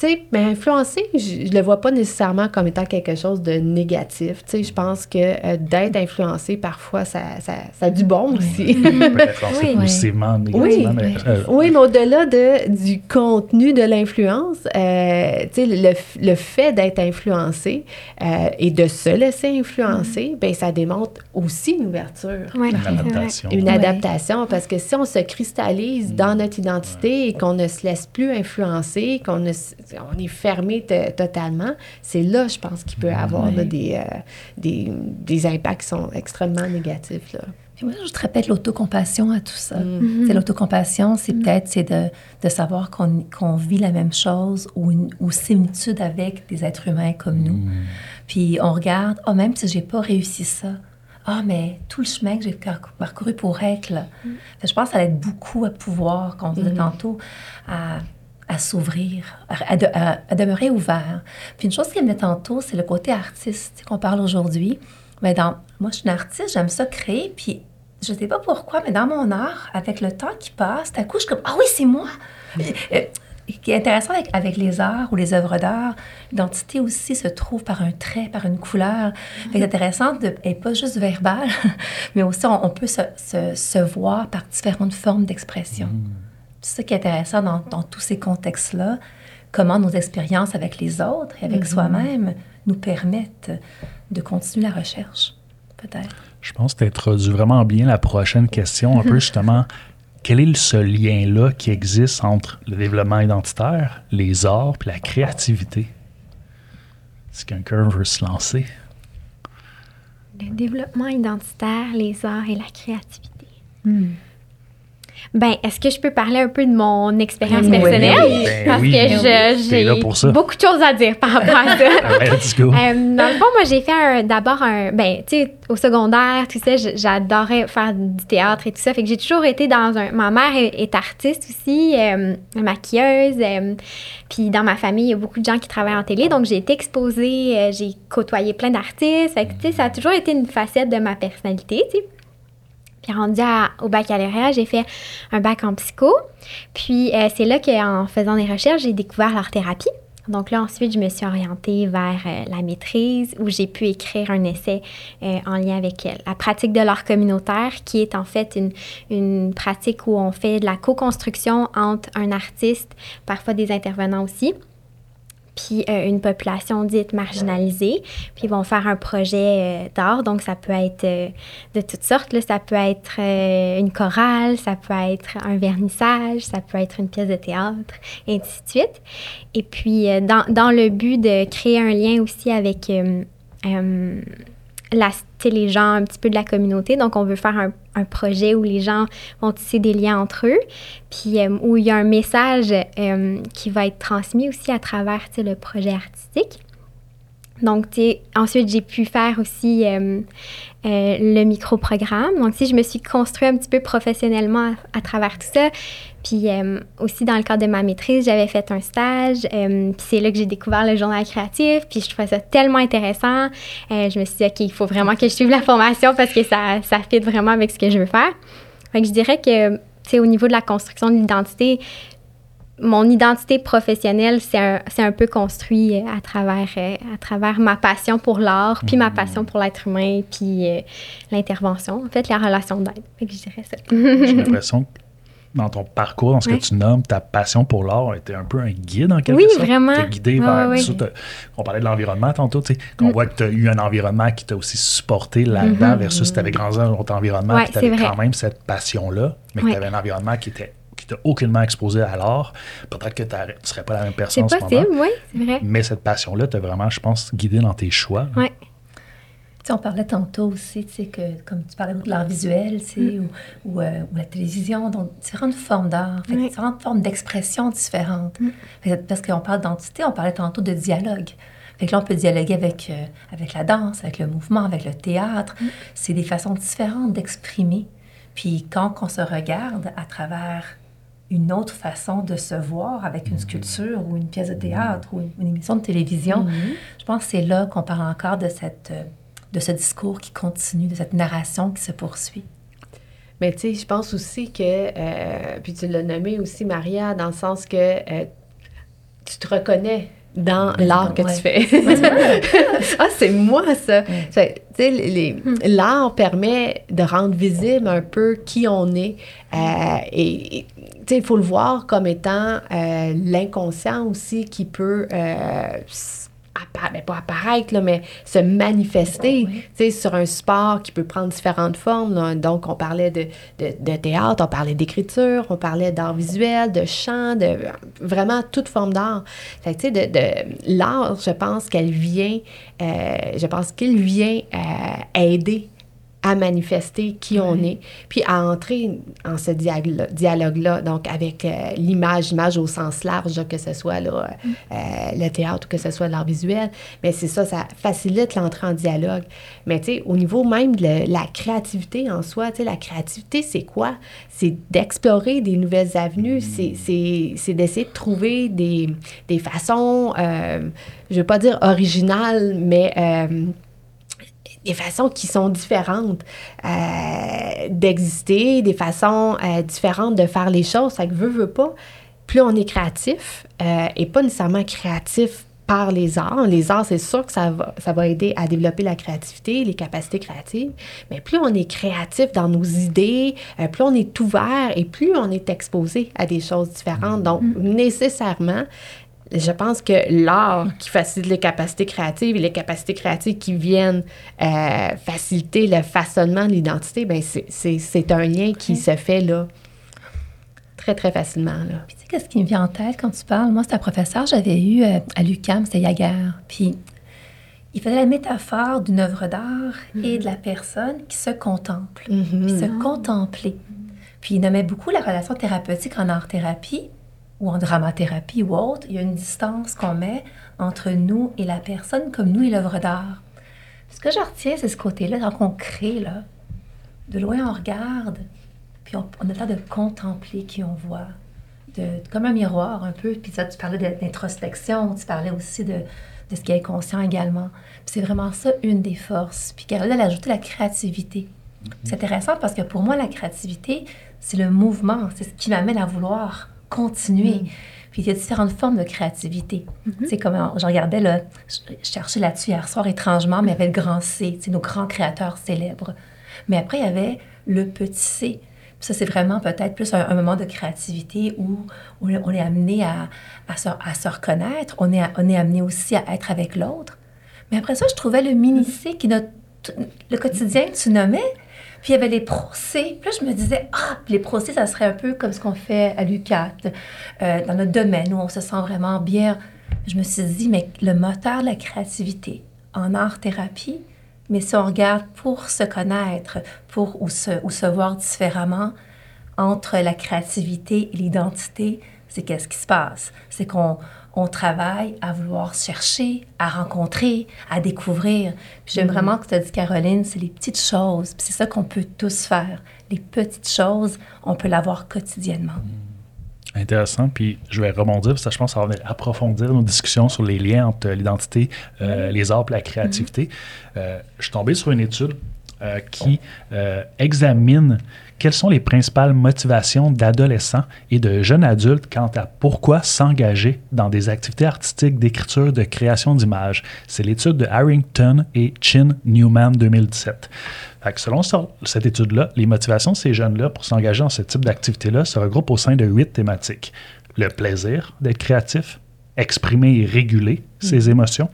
tu sais, mais influencé, je, je le vois pas nécessairement comme étant quelque chose de négatif. Tu sais, je pense que euh, d'être influencé, parfois, ça, ça, ça a du bon aussi. influencer Oui. positivement, Oui, mais, euh, Oui, mais au-delà de, du contenu de l'influence, euh, tu sais, le, f- le fait d'être influencé euh, et de se laisser influencer, ben ça démontre aussi une ouverture. Ouais, une adaptation. Une Ouais. adaptation, parce que si on se cristallise dans notre identité et qu'on ne se laisse plus influencer, qu'on ne on est fermé totalement, c'est là, je pense, qu'il peut avoir là, des, euh, des, des impacts qui sont extrêmement négatifs. Là. Moi, je te répète l'autocompassion à tout ça. Mm. C'est l'autocompassion, c'est peut-être c'est de, de savoir qu'on qu'on vit la même chose ou, une, ou similitude avec des êtres humains comme nous. Puis on regarde, oh, même si j'ai pas réussi ça, ah, mais tout le chemin que j'ai par- parcouru pour être là. Je pense que ça aide beaucoup à pouvoir, comme on disait tantôt, à, à s'ouvrir, à, à de- à- à demeurer ouvert. Puis une chose qui met tantôt, c'est le côté artiste qu'on parle aujourd'hui. Mais dans, moi, je suis une artiste, j'aime ça créer, puis je sais pas pourquoi, mais dans mon art, avec le temps qui passe, d'un coup, je suis comme, ah oui, c'est moi! Ce qui est intéressant avec, avec les arts ou les œuvres d'art, l'identité aussi se trouve par un trait, par une couleur. Que C'est intéressant de, et pas juste verbal, mais aussi on, on peut se, se, se voir par différentes formes d'expression. C'est ça qui est intéressant dans, dans tous ces contextes-là, comment nos expériences avec les autres et avec soi-même nous permettent de continuer la recherche, peut-être. Je pense que tu introduis vraiment bien la prochaine question, un peu justement, quel est ce lien-là qui existe entre le développement identitaire, les arts et la créativité? Si quelqu'un veut se lancer. Le développement identitaire, les arts et la créativité. Ben, est-ce que je peux parler un peu de mon expérience Oui. personnelle? Ben Parce oui. que Ben là j'ai beaucoup de choses à dire par rapport à ça. Ouais, Let's go. Euh, dans le fond, moi, j'ai fait un- d'abord un. Ben, tu sais, au secondaire, tout ça, j'adorais faire du théâtre et tout ça. Fait que j'ai toujours été dans un. Ma mère est, est artiste aussi, euh, maquilleuse. euh, puis dans ma famille, il y a beaucoup de gens qui travaillent en télé. Donc, j'ai été exposée, j'ai côtoyé plein d'artistes. Fait que, tu sais, ça a toujours été une facette de ma personnalité, tu sais. Puis rendu à- au baccalauréat, j'ai fait un bac en psycho. Puis euh, c'est là qu'en faisant des recherches, j'ai découvert l'art thérapie. Donc là, ensuite, je me suis orientée vers euh, la maîtrise où j'ai pu écrire un essai euh, en lien avec la pratique de l'art communautaire, qui est en fait une pratique où on fait de la co-construction entre un artiste, parfois des intervenants aussi, puis euh, une population dite marginalisée. Puis ils vont faire un projet euh, d'art, donc ça peut être euh, de toutes sortes. Là. Ça peut être une chorale, ça peut être un vernissage, ça peut être une pièce de théâtre, et ainsi de suite. Et puis, dans, dans le but de créer un lien aussi avec les gens un petit peu de la communauté. Donc, on veut faire un, projet où les gens vont tisser des liens entre eux, puis euh, où il y a un message euh, qui va être transmis aussi à travers le projet artistique. Donc, ensuite, j'ai pu faire aussi euh, le micro-programme. Donc, si je me suis construit un petit peu professionnellement à, travers tout ça. Puis euh, aussi, dans le cadre de ma maîtrise, j'avais fait un stage. euh, puis c'est là que j'ai découvert le journal créatif. Puis je trouvais ça tellement intéressant. Je me suis dit, OK, il faut vraiment que je suive la formation parce que ça, ça fit vraiment avec ce que je veux faire. Fait que je dirais que, tu sais, au niveau de la construction de l'identité, mon identité professionnelle, c'est un, un peu construit à travers, euh, à travers ma passion pour l'art, puis ma passion pour l'être humain, puis euh, l'intervention, en fait, la relation d'aide. Fait que je dirais ça. J'ai l'impression dans ton parcours, dans ce que tu nommes, ta passion pour l'art était un peu un guide en quelque oui, sorte. vraiment. T'es guidé vers. ça, t'as- on parlait de l'environnement tantôt, tu sais, qu'on voit que tu as eu un environnement qui t'a aussi supporté là-dedans versus si tu avais grandi dans un autre environnement Ouais, puis tu avais quand même cette passion-là, mais que tu avais un environnement qui était t'a aucunement exposé à l'art. Peut-être que tu ne serais pas la même personne C'est en ce moment. possible, oui, c'est vrai. Mais cette passion-là t'a vraiment, je pense, guidé dans tes choix. Ouais. Tu sais, on parlait tantôt aussi, tu sais, que comme tu parlais de l'art visuel, tu sais, ou, ou, euh, ou la télévision, donc différentes formes d'art, fait Oui. différentes formes d'expression différentes. Fait que Parce qu'on parle d'entité, on parlait tantôt de dialogue. Fait que là, on peut dialoguer avec, euh, avec la danse, avec le mouvement, avec le théâtre. C'est des façons différentes d'exprimer. Puis quand on se regarde à travers une autre façon de se voir avec une sculpture ou une pièce de théâtre ou une, une émission de télévision, je pense que c'est là qu'on parle encore de, cette, euh, de ce discours qui continue, de cette narration qui se poursuit. Mais tu sais, je pense aussi que, euh, puis tu l'as nommé aussi, Maria, dans le sens que euh, tu te reconnais dans l'art que Ouais. tu fais. ah, c'est moi, ça. Les- les- l'art permet de rendre visible un peu qui on est. Euh, et, et, tu sais, il faut le voir comme étant euh, l'inconscient aussi qui peut... euh, s- appa- ben, pas apparaître, là, mais se manifester Oui. tu sais, sur un support qui peut prendre différentes formes. là. Donc, on parlait de, de, de théâtre, on parlait d'écriture, on parlait d'art visuel, de chant, de vraiment toute forme d'art. Fait que, de, de- l'art, je pense qu'elle vient, euh, je pense qu'il vient euh, aider à manifester qui on est, puis à entrer en ce dialogue- dialogue-là, donc avec euh, l'image, l'image au sens large, que ce soit là, euh, le théâtre ou que ce soit l'art visuel. Mais c'est ça, ça facilite l'entrée en dialogue. Mais tu sais, au niveau même de la créativité en soi, tu sais, la créativité, c'est quoi? C'est d'explorer des nouvelles avenues, c'est- c'est c'est d'essayer de trouver des, des façons, euh, je ne veux pas dire originales, mais... des façons qui sont différentes euh, d'exister, des façons euh, différentes de faire les choses. Ça que veut, veut pas, plus on est créatif, euh, et pas nécessairement créatif par les arts. Les arts, c'est sûr que ça va, ça va aider à développer la créativité, les capacités créatives, mais plus on est créatif dans nos idées, plus on est ouvert et plus on est exposé à des choses différentes. Donc, nécessairement, je pense que l'art qui facilite les capacités créatives et les capacités créatives qui viennent euh, faciliter le façonnement de l'identité, ben c'est- c'est c'est un lien qui se fait là très, très facilement. Là. Puis tu sais, qu'est-ce qui me vient en tête quand tu parles? Moi, c'est un professeur que j'avais eu euh, à l'UQAM, c'était Yaguerre. Puis il faisait la métaphore d'une œuvre d'art et de la personne qui se contemple. Puis se contempler. Puis il nommait beaucoup la relation thérapeutique en art-thérapie ou en dramathérapie ou autre. Il y a une distance qu'on met entre nous et la personne comme nous et l'œuvre d'art. Ce que je retiens, c'est ce côté-là, quand on crée, là, de loin on regarde, puis on, on a temps de contempler qui on voit, de, comme un miroir un peu. Puis ça, tu parlais d'introspection, tu parlais aussi de, de ce qui est inconscient également. Puis c'est vraiment ça une des forces. Puis Caroline, elle a ajouté la créativité. C'est intéressant parce que pour moi, la créativité, c'est le mouvement, c'est ce qui m'amène à vouloir continuer. Puis il y a différentes formes de créativité. Tu sais, comme euh, je regardais, là, je je cherchais là-dessus hier soir étrangement, mais il y avait le grand C, nos grands créateurs célèbres. Mais après, il y avait le petit C. Puis ça, c'est vraiment peut-être plus un, un moment de créativité où on est, on est amené à, à, se, à se reconnaître, on est, on est amené aussi à être avec l'autre. Mais après ça, je trouvais le mini-C qui est notre, le quotidien que tu nommais. Puis il y avait les procès. Puis là, je me disais, ah, les procès, ça serait un peu comme ce qu'on fait à l'UCAT, euh, dans notre domaine où on se sent vraiment bien. Je me suis dit, mais le moteur de la créativité en art-thérapie, mais si on regarde pour se connaître, pour ou se, ou se voir différemment, entre la créativité et l'identité, c'est qu'est-ce qui se passe? C'est qu'on on travaille à vouloir chercher, à rencontrer, à découvrir. Puis j'aime vraiment que tu as dit, Caroline, c'est les petites choses. Puis c'est ça qu'on peut tous faire. Les petites choses, on peut l'avoir quotidiennement. Intéressant. Puis je vais rebondir, ça, je pense, ça va venir approfondir nos discussions sur les liens entre l'identité, euh, les arts et la créativité. Euh, je suis tombé sur une étude euh, qui euh, examine quelles sont les principales motivations d'adolescents et de jeunes adultes quant à pourquoi s'engager dans des activités artistiques d'écriture, de création d'images. C'est l'étude de Harrington et Chin Newman 2017. Fait que selon ça- cette étude-là, les motivations de ces jeunes-là pour s'engager dans ce type d'activité-là se regroupent au sein de huit thématiques. Le plaisir d'être créatif, exprimer et réguler ses émotions,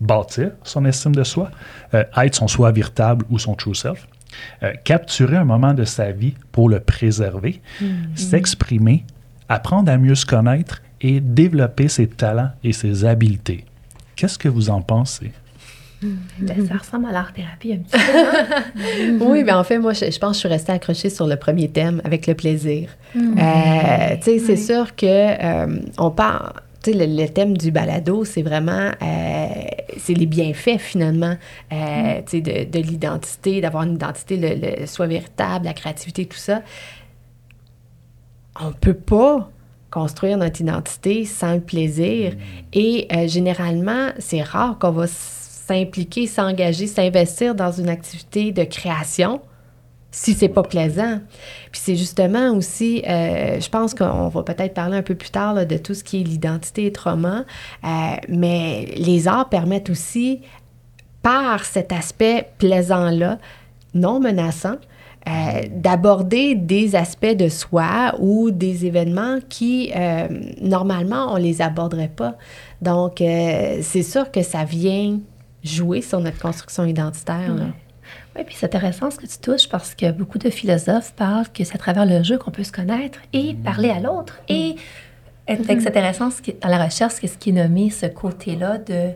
bâtir son estime de soi, euh, être son soi véritable ou son true self, euh, capturer un moment de sa vie pour le préserver, s'exprimer, apprendre à mieux se connaître et développer ses talents et ses habiletés. Qu'est-ce que vous en pensez? Ben, ça ressemble à l'art-thérapie un petit peu. Oui, mais en fait, moi, je, je pense que je suis restée accrochée sur le premier thème avec le plaisir. Mm. Euh, tu sais, c'est sûr que euh, on parle. Tu sais, le, le thème du balado, c'est vraiment, euh, c'est les bienfaits finalement, euh, tu sais, de, de l'identité, d'avoir une identité, le, le soi véritable, la créativité, tout ça. On peut pas construire notre identité sans le plaisir. Et euh, généralement, c'est rare qu'on va s'impliquer, s'engager, s'investir dans une activité de création si c'est pas plaisant. Puis c'est justement aussi, euh, je pense qu'on va peut-être parler un peu plus tard de tout ce qui est l'identité et trauma, euh, mais les arts permettent aussi, par cet aspect plaisant-là, non menaçant, euh, d'aborder des aspects de soi ou des événements qui, euh, normalement, on les aborderait pas. Donc, c'est sûr que ça vient jouer sur notre construction identitaire. là. Oui, puis c'est intéressant ce que tu touches parce que beaucoup de philosophes parlent que c'est à travers le jeu qu'on peut se connaître et parler à l'autre. Et fait que c'est intéressant ce qui- dans la recherche, c'est ce qui est nommé ce côté-là de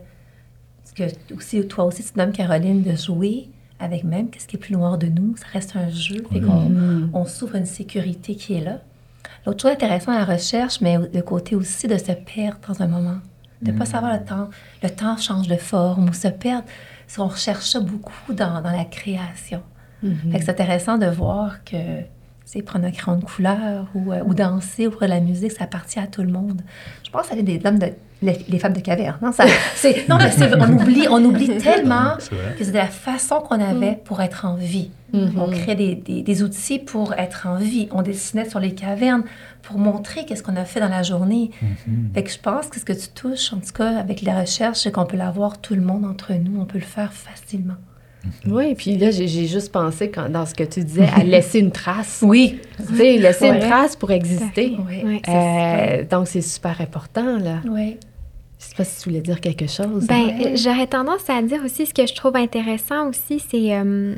ce que aussi, toi aussi tu nommes Caroline de jouer avec même qu'est-ce qui est plus noir de nous. Ça reste un jeu. Fait qu'on on s'ouvre une sécurité qui est là. L'autre chose intéressante à la recherche, mais le côté aussi de se perdre dans un moment. De ne pas savoir le temps. Le temps change de forme ou se perdre. On recherche ça beaucoup dans, dans la création. Fait que c'est intéressant de voir que, sais, prendre un crayon de couleur ou, euh, ou danser ou faire de la musique, ça appartient à tout le monde. Je pense à des hommes de, les, les femmes de caverne. Non, ça, c'est, non mais c'est, on oublie, on oublie tellement C'est que c'est de la façon qu'on avait pour être en vie. On crée des, des- des outils pour être en vie. On dessinait sur les cavernes pour montrer qu'est-ce qu'on a fait dans la journée. Fait que je pense que ce que tu touches, en tout cas, avec la recherche, c'est qu'on peut l'avoir tout le monde entre nous. On peut le faire facilement. Oui, puis là, j'ai j'ai juste pensé, quand, dans ce que tu disais, à laisser une trace. Oui. Tu sais, laisser une trace pour exister. Oui. Euh, donc, c'est super important, là. Oui. Je sais pas si tu voulais dire quelque chose. Ben, Ouais. euh, j'aurais tendance à dire aussi ce que je trouve intéressant aussi, c'est euh,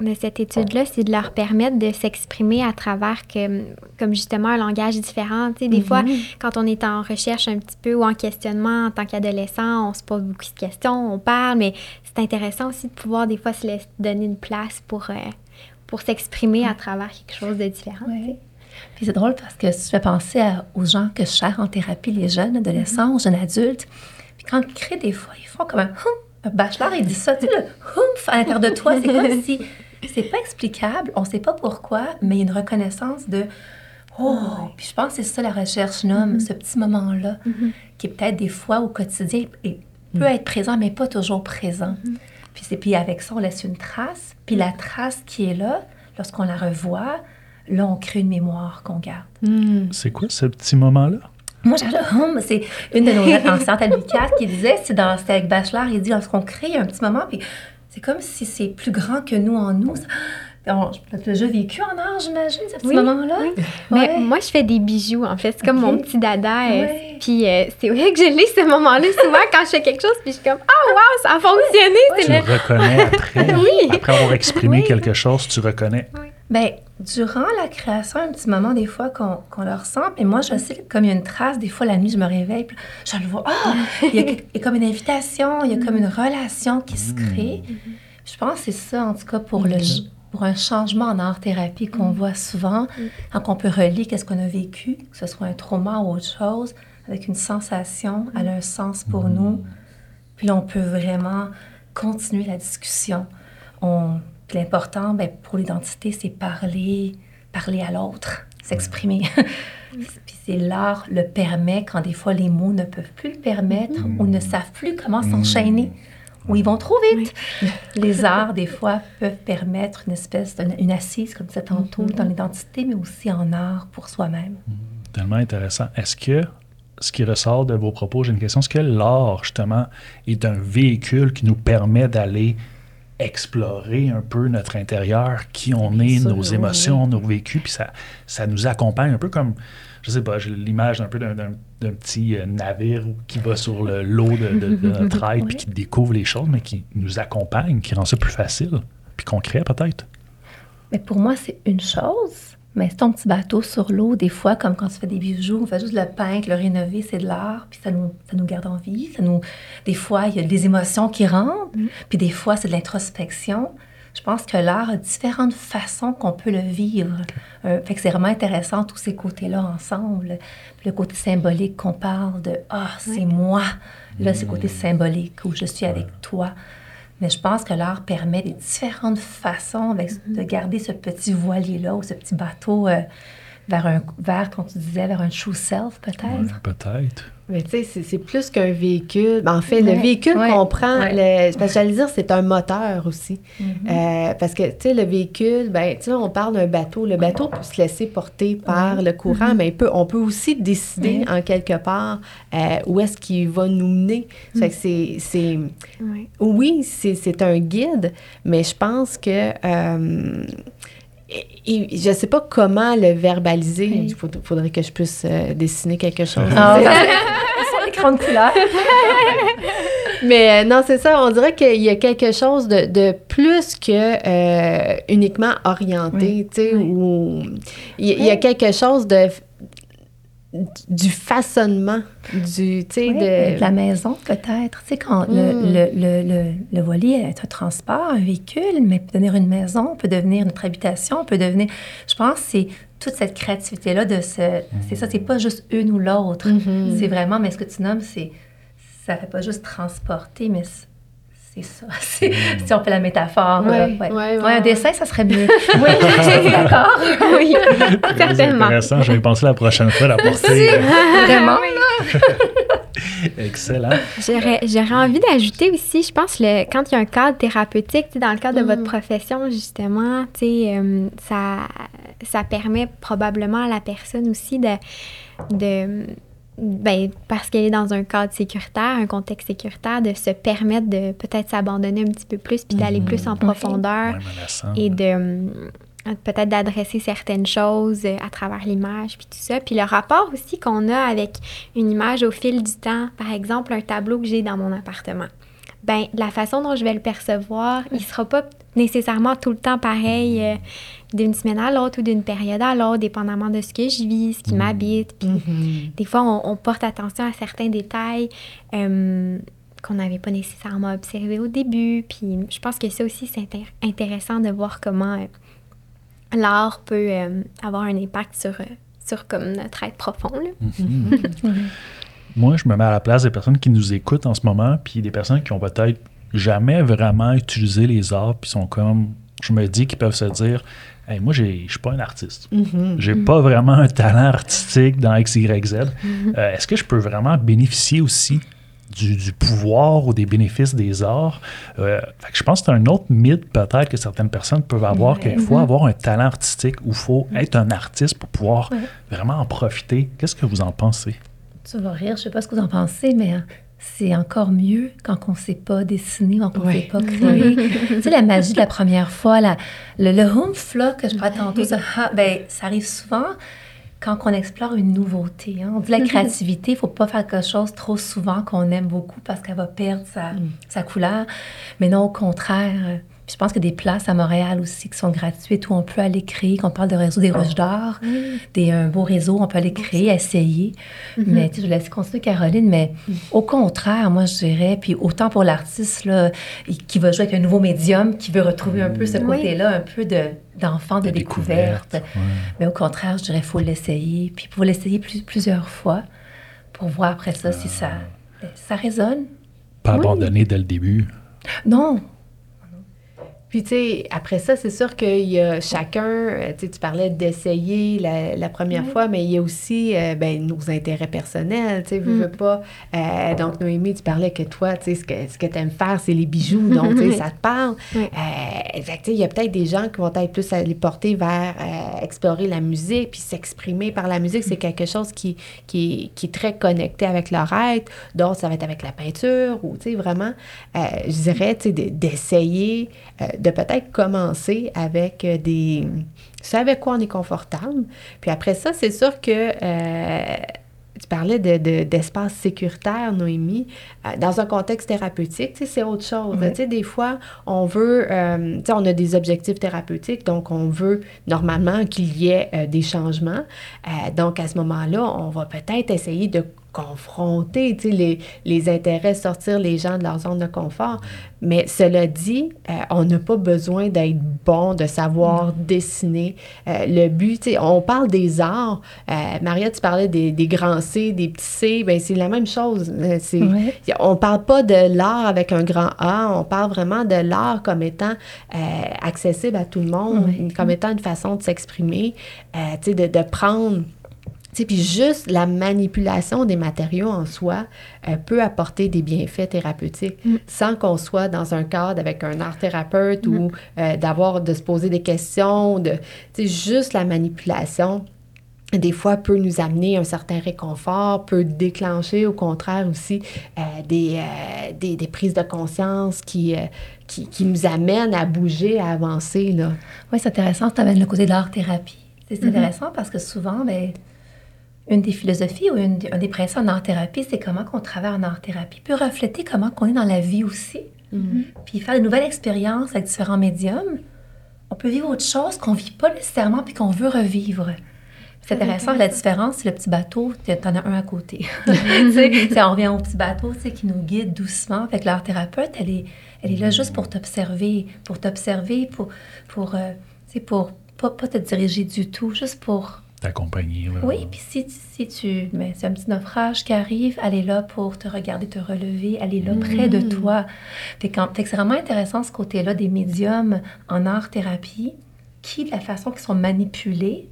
de cette étude-là, c'est de leur permettre de s'exprimer à travers que, comme justement un langage différent. Tu sais, des fois, quand on est en recherche un petit peu ou en questionnement en tant qu'adolescent, on se pose beaucoup de questions, on parle, mais c'est intéressant aussi de pouvoir des fois se laisser donner une place pour, euh, pour s'exprimer à travers quelque chose de différent. Oui. Puis c'est drôle parce que je fais penser à- aux gens que je sers en thérapie, les jeunes adolescents, aux jeunes adultes. Puis quand ils crient des fois, ils font comme un Un bachelor, il dit ça, tu sais, le humph à l'intérieur de toi. C'est comme si c'est pas explicable, on sait pas pourquoi, mais il y a une reconnaissance de Oh! Puis je pense que c'est ça la recherche nomme, ce petit moment-là, qui est peut-être des fois au quotidien et peut être présent, mais pas toujours présent. Puis c'est puis avec ça, on laisse une trace. Puis la trace qui est là, lorsqu'on la revoit, là, on crée une mémoire qu'on garde. C'est quoi ce petit moment-là? Moi, j'adore. Hum, c'est une de nos Louis IV qui disait, c'est dans, c'était avec Bachelor, il dit, lorsqu'on crée un petit moment, puis c'est comme si c'est plus grand que nous en nous. On, tu l'as déjà vécu en art, j'imagine, ce petit Oui, moment-là? Mais Ouais. moi, je fais des bijoux, en fait. C'est comme mon petit dada. euh, Ouais. Puis euh, c'est vrai que je l'ai ce moment-là souvent quand je fais quelque chose, puis je suis comme « Oh, wow, ça a fonctionné! Tu le reconnais après. Oui. Après avoir exprimé Oui. quelque chose, tu reconnais. Ben, durant la création, un petit moment, des fois, qu'on qu'on le ressent. Mais moi, je sais, comme il y a une trace, des fois, la nuit, je me réveille, puis je le vois. Ah! Il y, a, quelque- il y a comme une invitation, il y a comme une relation qui se crée. Je pense que c'est ça, en tout cas, pour, le, pour un changement en art-thérapie qu'on voit souvent, quand on peut relier qu'est-ce qu'on a vécu, que ce soit un trauma ou autre chose, avec une sensation, elle a un sens pour nous. Puis là, on peut vraiment continuer la discussion. On, puis l'important, ben, pour l'identité, c'est parler, parler à l'autre, s'exprimer. puis c'est l'art le permet quand des fois les mots ne peuvent plus le permettre ou ne savent plus comment s'enchaîner où ils vont trop vite. Les arts, des fois, peuvent permettre une espèce d'une assise, comme ça tantôt, dans l'identité, mais aussi en art pour soi-même. Tellement intéressant. Est-ce que ce qui ressort de vos propos, j'ai une question, est-ce que l'art, justement, est un véhicule qui nous permet d'aller explorer un peu notre intérieur, qui on est, nos oui, émotions, nos vécus, puis ça, ça nous accompagne un peu comme, je sais pas, j'ai l'image un peu d'un, petit euh, navire qui va sur le lot de, de- de notre aide, puis qui découvre les choses, mais qui nous accompagne, qui rend ça plus facile, puis concret peut-être. Mais pour moi, c'est une chose. Mais c'est ton petit bateau sur l'eau, des fois, comme quand tu fais des bijoux, on fait juste le peindre, le rénover, c'est de l'art, puis ça nous, ça nous garde en vie. Ça nous, des fois, il y a des émotions qui rentrent, puis des fois, c'est de l'introspection. Je pense que l'art a différentes façons qu'on peut le vivre. Euh, fait que c'est vraiment intéressant, tous ces côtés-là ensemble. Puis le côté symbolique qu'on parle de « Ah, c'est moi ». Là, c'est le côté symbolique où je suis avec toi. Mais je pense que l'art permet des différentes façons avec- de garder ce petit voilier-là ou ce petit bateau euh, vers un, vers, comme tu disais, vers un true self, peut-être? Ouais, peut-être. Mais tu sais, c'est- c'est plus qu'un véhicule. Ben, En fait, Ouais, le véhicule ouais, qu'on prend, ouais. le- parce que j'allais dire, c'est un moteur aussi. Mhm. Euh, parce que, tu sais, le véhicule, ben, tu sais, on parle d'un bateau. Le bateau peut se laisser porter par le courant, mais il peut, on peut aussi décider, en quelque part, euh, où est-ce qu'il va nous mener. Ça fait que c'est- c'est... Ouais. Oui, c'est c'est un guide, mais je pense que... euh, et- je ne sais pas comment le verbaliser. Il faudrait que je puisse euh, dessiner quelque chose. Ah, sur l'écran de couleur. Mais euh, non, c'est ça. On dirait qu'il y a quelque chose de, de plus que euh, uniquement orienté, Oui. tu sais, Oui. où il y, il y a quelque chose de du façonnement, du, tu sais, Oui, de... de la maison, peut-être. Tu sais, quand Mm. le, le, le, le, le voilier est un transport, un véhicule, mais peut devenir une maison, peut devenir notre habitation, peut devenir... Je pense que c'est toute cette créativité-là de ce... C'est ça, c'est pas juste une ou l'autre. Mhm. C'est vraiment... Mais ce que tu nommes, c'est... Ça fait pas juste transporter, mais c'est- ça. Si on fait la métaphore. Ouais, là, ouais, ouais, un ouais. dessin, ça serait mieux. oui, d'accord. Oui, certainement. intéressant. Je vais y penser la prochaine fois la porter. Vraiment. Excellent. J'aurais, j'aurais envie d'ajouter aussi, je pense, le, quand il y a un cadre thérapeutique, dans le cadre de votre profession, justement, euh, ça, ça permet probablement à la personne aussi de, de ben, parce qu'elle est dans un cadre sécuritaire, un contexte sécuritaire, de se permettre de peut-être s'abandonner un petit peu plus, puis d'aller plus en profondeur et de euh, peut-être d'adresser certaines choses euh, à travers l'image puis tout ça. Puis le rapport aussi qu'on a avec une image au fil du temps par exemple un tableau que j'ai dans mon appartement ben la façon dont je vais le percevoir il sera pas nécessairement tout le temps pareil euh, d'une semaine à l'autre ou d'une période à l'autre dépendamment de ce que je vis ce qui m'habite puis Mhm. des fois, on, on porte attention à certains détails euh, qu'on n'avait pas nécessairement observés au début. Puis je pense que ça aussi, c'est intér- intéressant de voir comment euh, l'art peut euh, avoir un impact sur, sur comme notre être profond. là. Moi, je me mets à la place des personnes qui nous écoutent en ce moment, puis des personnes qui ont peut-être jamais vraiment utilisé les arts, puis sont comme, je me dis qu'ils peuvent se dire, hey, moi, je suis pas un artiste. Mhm. J'ai pas vraiment un talent artistique dans XYZ. Euh, Est-ce que je peux vraiment bénéficier aussi du, du pouvoir ou des bénéfices des arts? Euh, fait que je pense que c'est un autre mythe peut-être que certaines personnes peuvent avoir, qu'il faut avoir un talent artistique ou il faut être un artiste pour pouvoir vraiment en profiter. Qu'est-ce que vous en pensez? Rire, je sais pas ce que vous en pensez, mais euh, c'est encore mieux quand on ne sait pas dessiner, quand on ne Ouais. sait pas créer. tu sais, la magie de la première fois, la- le, le humph là, que je parlais tantôt, ce ha, ben, ça arrive souvent quand on explore une nouveauté. hein. On dit la créativité, il ne faut pas faire quelque chose trop souvent qu'on aime beaucoup parce qu'elle va perdre sa, sa couleur. Mais non, au contraire. Euh, puis je pense qu'il y a des places à Montréal aussi qui sont gratuites où on peut aller créer, qu'on parle de réseau des ruches d'art, des, un beau réseau, on peut aller créer, essayer. Mais tu sais, je laisse continuer Caroline, mais au contraire, moi je dirais, puis autant pour l'artiste qui va jouer avec un nouveau médium, qui veut retrouver un peu ce côté-là, un peu de, d'enfant, de, découverte. découverte, ouais. Mais au contraire, je dirais, il faut l'essayer, puis il faut l'essayer plus- plusieurs fois pour voir après ça si ça, ça résonne. Pas Oui. abandonner dès le début. Non, Puis, tu sais, après ça, c'est sûr qu'il y a chacun, euh, tu sais, tu parlais d'essayer la, la première fois, mais il y a aussi, euh, ben, nos intérêts personnels, tu sais, Mm. veux pas. Euh, donc, Noémie, tu parlais que toi, tu sais, ce que, ce que tu aimes faire, c'est les bijoux, donc, tu sais, ça te parle. Euh, fait tu sais, il y a peut-être des gens qui vont être plus à les porter vers explorer la musique, puis s'exprimer par la musique, c'est quelque chose qui, qui, qui est très connecté avec leur être. D'autres, ça va être avec la peinture, ou, tu sais, vraiment, je dirais, tu sais, de- d'essayer, de peut-être commencer avec euh, des... C'est avec quoi on est confortable. Puis après ça, c'est sûr que... euh, tu parlais de, de- d'espace sécuritaire, Noémie. Euh, dans un contexte thérapeutique, c'est autre chose. Sais, des fois, on veut, euh, tu sais, on a des objectifs thérapeutiques, donc on veut normalement qu'il y ait euh, des changements. Euh, donc, à ce moment-là, on va peut-être essayer de confronter, tu sais, les, les intérêts, sortir les gens de leur zone de confort. Mais cela dit, euh, on n'a pas besoin d'être bon, de savoir dessiner. Euh, le but, tu sais, on parle des arts. Euh, Maria, tu parlais des, des grands C, des petits C, ben c'est la même chose. Euh, C'est, Ouais. On parle pas de l'art avec un grand A, on parle vraiment de l'art comme étant accessible à tout le monde, Ouais. comme étant une façon de s'exprimer, tu sais, de, de prendre sais, puis juste la manipulation des matériaux en soi euh, peut apporter des bienfaits thérapeutiques Mm. sans qu'on soit dans un cadre avec un art thérapeute ou euh, d'avoir de se poser des questions, de tu sais, juste la manipulation des fois peut nous amener un certain réconfort, peut déclencher au contraire aussi euh, des, euh, des, des prises de conscience qui, euh, qui, qui nous amènent à bouger, à avancer. Oui, c'est intéressant, tu amènes le côté de l'art-thérapie. C'est Mhm. intéressant parce que souvent, ben, une des philosophies ou une, un des principes en art-thérapie, c'est comment qu'on travaille en art-thérapie peut refléter comment qu'on est dans la vie aussi. Puis faire de nouvelles expériences avec différents médiums. On peut vivre autre chose qu'on vit pas nécessairement puis qu'on veut revivre. C'est intéressant, la différence, c'est le petit bateau, tu en as un à côté. On revient au petit bateau qui nous guide doucement. Fait que l'art thérapeute, elle est, elle est là juste pour t'observer, pour t'observer, pour, pour, euh, pour pas, pas te diriger du tout, juste pour T'accompagner. oui, puis si, si tu. Mais c'est un petit naufrage qui arrive, elle est là pour te regarder, te relever, elle est là près de toi. Fait, quand, fait que c'est vraiment intéressant ce côté-là des médiums en art-thérapie qui, de la façon qu'ils sont manipulés,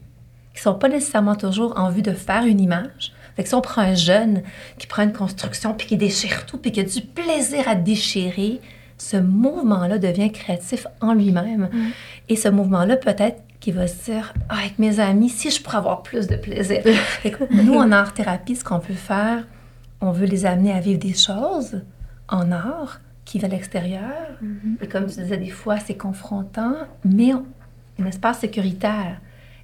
qui sont pas nécessairement toujours en vue de faire une image. Fait que si on prend un jeune qui prend une construction puis qui déchire tout puis qui a du plaisir à déchirer, ce mouvement-là devient créatif en lui-même. Et ce mouvement-là, peut-être qu'il va se dire Ah, avec mes amis, si je pourrais avoir plus de plaisir. Fait que nous, en art-thérapie, ce qu'on peut faire, on veut les amener à vivre des choses en art qui vont à l'extérieur. Et comme tu disais, des fois, c'est confrontant, mais on- un espace sécuritaire.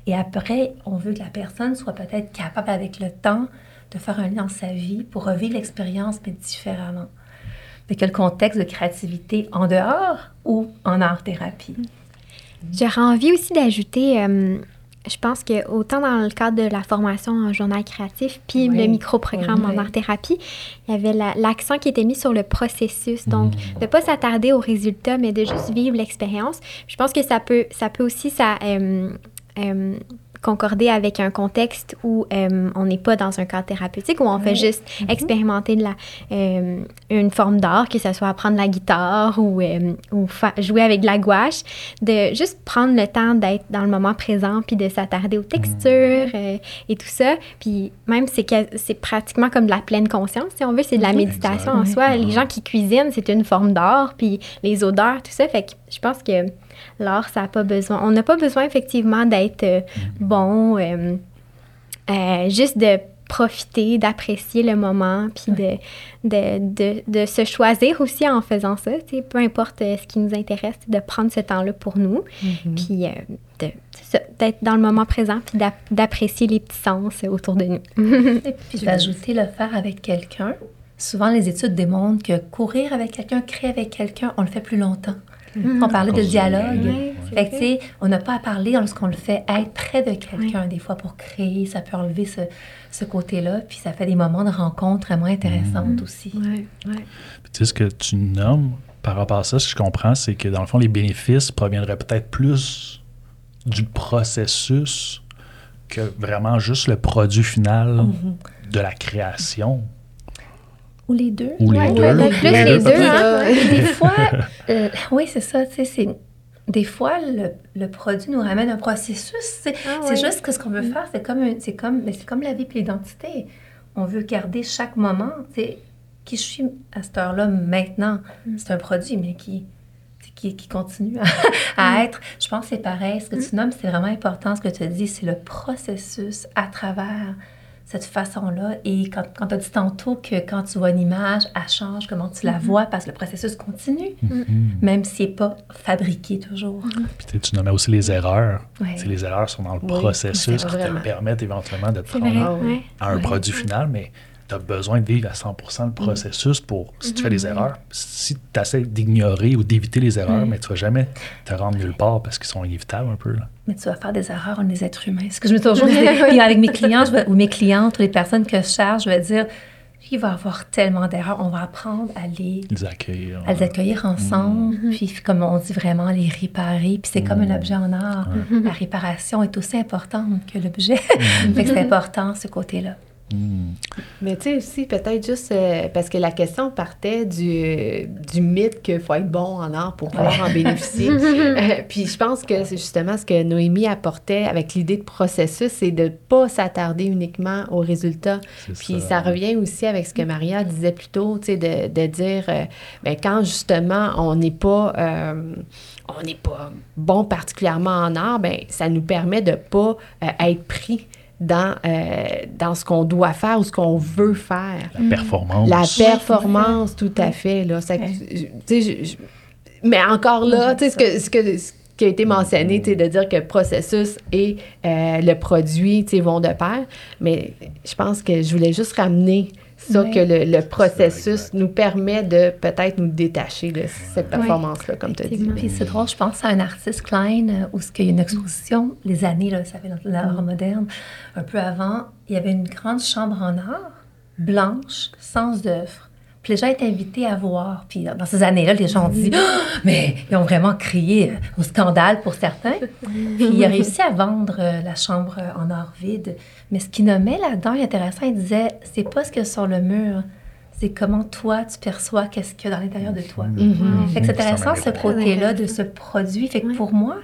Et après, on veut que la personne soit peut-être capable, avec le temps, de faire un lien dans sa vie pour revivre l'expérience, mais différemment. Fait que le contexte de créativité en dehors ou en art-thérapie. J'aurais envie aussi d'ajouter, euh, je pense que autant dans le cadre de la formation en journal créatif, puis Oui. le micro-programme Oui. en art-thérapie, il y avait la- l'accent qui était mis sur le processus. Donc, de ne pas s'attarder aux résultats, mais de juste vivre l'expérience. Je pense que ça peut, ça peut aussi ça, euh, euh, concorder avec un contexte où euh, on n'est pas dans un cadre thérapeutique, où on fait juste expérimenter de la, euh, une forme d'art, que ce soit apprendre la guitare ou, euh, ou jouer avec de la gouache, de juste prendre le temps d'être dans le moment présent, puis de s'attarder aux textures euh, et tout ça. Puis même, c'est que- c'est pratiquement comme de la pleine conscience, si on veut, c'est de la Mhm. méditation en soi. Les gens qui cuisinent, c'est une forme d'art, puis les odeurs, tout ça. Fait que je pense que l'art, ça n'a pas besoin. On n'a pas besoin effectivement d'être euh, bon, euh, euh, juste de profiter, d'apprécier le moment, puis de, de, de, de se choisir aussi en faisant ça. Peu importe ce qui nous intéresse, de prendre ce temps-là pour nous, puis euh, de- c'est ça, d'être dans le moment présent, puis d'ap- d'apprécier les petits sens autour de nous. Et puis d'ajouter le faire avec quelqu'un. Souvent, les études démontrent que courir avec quelqu'un, créer avec quelqu'un, on le fait plus longtemps. On parlait de dialogue. Fait que, tu sais, on n'a pas à parler lorsqu'on le fait être près de quelqu'un, des fois, pour créer. Ça peut enlever ce, ce côté-là. Puis ça fait des moments de rencontre vraiment intéressantes aussi. Ouais, ouais. Puis tu sais, ce que tu nommes par rapport à ça, ce que je comprends, c'est que dans le fond, les bénéfices proviendraient peut-être plus du processus que vraiment juste le produit final de la création. Ou les deux. Ou les Ouais, deux. peut-être plus Les les deux, deux, hein. Et des fois, euh, oui, c'est ça, tu sais, c'est... des fois, le, le produit nous ramène un processus. C'est Ah c'est ouais. juste que ce qu'on veut Mm. faire, c'est comme, c'est comme, mais c'est comme la vie et l'identité. On veut garder chaque moment. Qui je suis à cette heure-là maintenant? Mm. C'est un produit, mais qui, qui, qui continue à, à être. Je pense que c'est pareil. Ce que tu nommes, c'est vraiment important. Ce que tu dit, c'est le processus à travers cette façon-là. Et quand, quand tu as dit tantôt que quand tu vois une image, elle change, comment tu la vois, parce que le processus continue, même s'il n'est pas fabriqué toujours. Puis tu sais, tu nommais aussi les erreurs. Ouais. Les erreurs sont dans le Oui, processus qui te permettent éventuellement de te rendre à un Ouais. produit final, mais tu as besoin de vivre à 100% le processus pour, si tu fais des erreurs, si tu essaies d'ignorer ou d'éviter les erreurs, mais tu vas jamais te rendre nulle part parce qu'ils sont inévitables un peu. Là. Mais tu vas faire des erreurs, on est des êtres humains. Ce que je me dis toujours, puis avec mes clients je vais- ou mes clientes ou les personnes que je charge, je vais dire, il va y avoir tellement d'erreurs, on va apprendre à les, Les accueillir. à les accueillir ensemble, Mm-hmm. puis comme on dit vraiment, les réparer. Puis c'est comme un objet en art. Mm-hmm. La réparation est aussi importante que l'objet. fait que c'est important, ce côté-là. Mais tu sais aussi, peut-être juste euh, parce que la question partait du, du mythe qu'il faut être bon en art pour pouvoir en bénéficier. Euh, puis je pense que c'est justement ce que Noémie apportait avec l'idée de processus, c'est de ne pas s'attarder uniquement aux résultats. Puis ça. ça revient aussi avec ce que Maria disait plus tôt, tu sais, de, de dire, euh, ben, quand justement on n'est pas, euh, on n'est pas bon particulièrement en art, ben, ça nous permet de pas euh, être pris dans, euh, dans ce qu'on doit faire ou ce qu'on veut faire. La performance. La performance, tout à fait. Là. Ça- Ouais. tu sais, je- je- mais encore là, tu sais, ce, que, ce, que, ce qui a été mentionné, tu sais, de dire que le processus et euh, le produit tu sais, vont de pair. Mais je pense que je voulais juste ramener ça, que le, le processus nous permet de peut-être nous détacher de cette performance-là, comme tu as dit. Puis c'est drôle, je pense à un artiste Klein où ce qu'il y a une exposition, les années, là, ça fait dans l'art moderne, un peu avant, il y avait une grande chambre en or, blanche, sans œuvre. Puis les gens étaient invités à voir. Puis dans ces années-là, les gens ont dit Ah! Mais ils ont vraiment crié au scandale pour certains. Puis il a réussi à vendre euh, la chambre euh, en or vide. Mais ce qu'il nommait là-dedans, il est intéressant, il disait C'est pas ce qu'il y a sur le mur, c'est comment toi tu perçois qu'est-ce qu'il y a dans l'intérieur de toi. Mhm. Fait que c'est Ça intéressant ce côté-là de ce produit. Fait que Ouais. pour moi,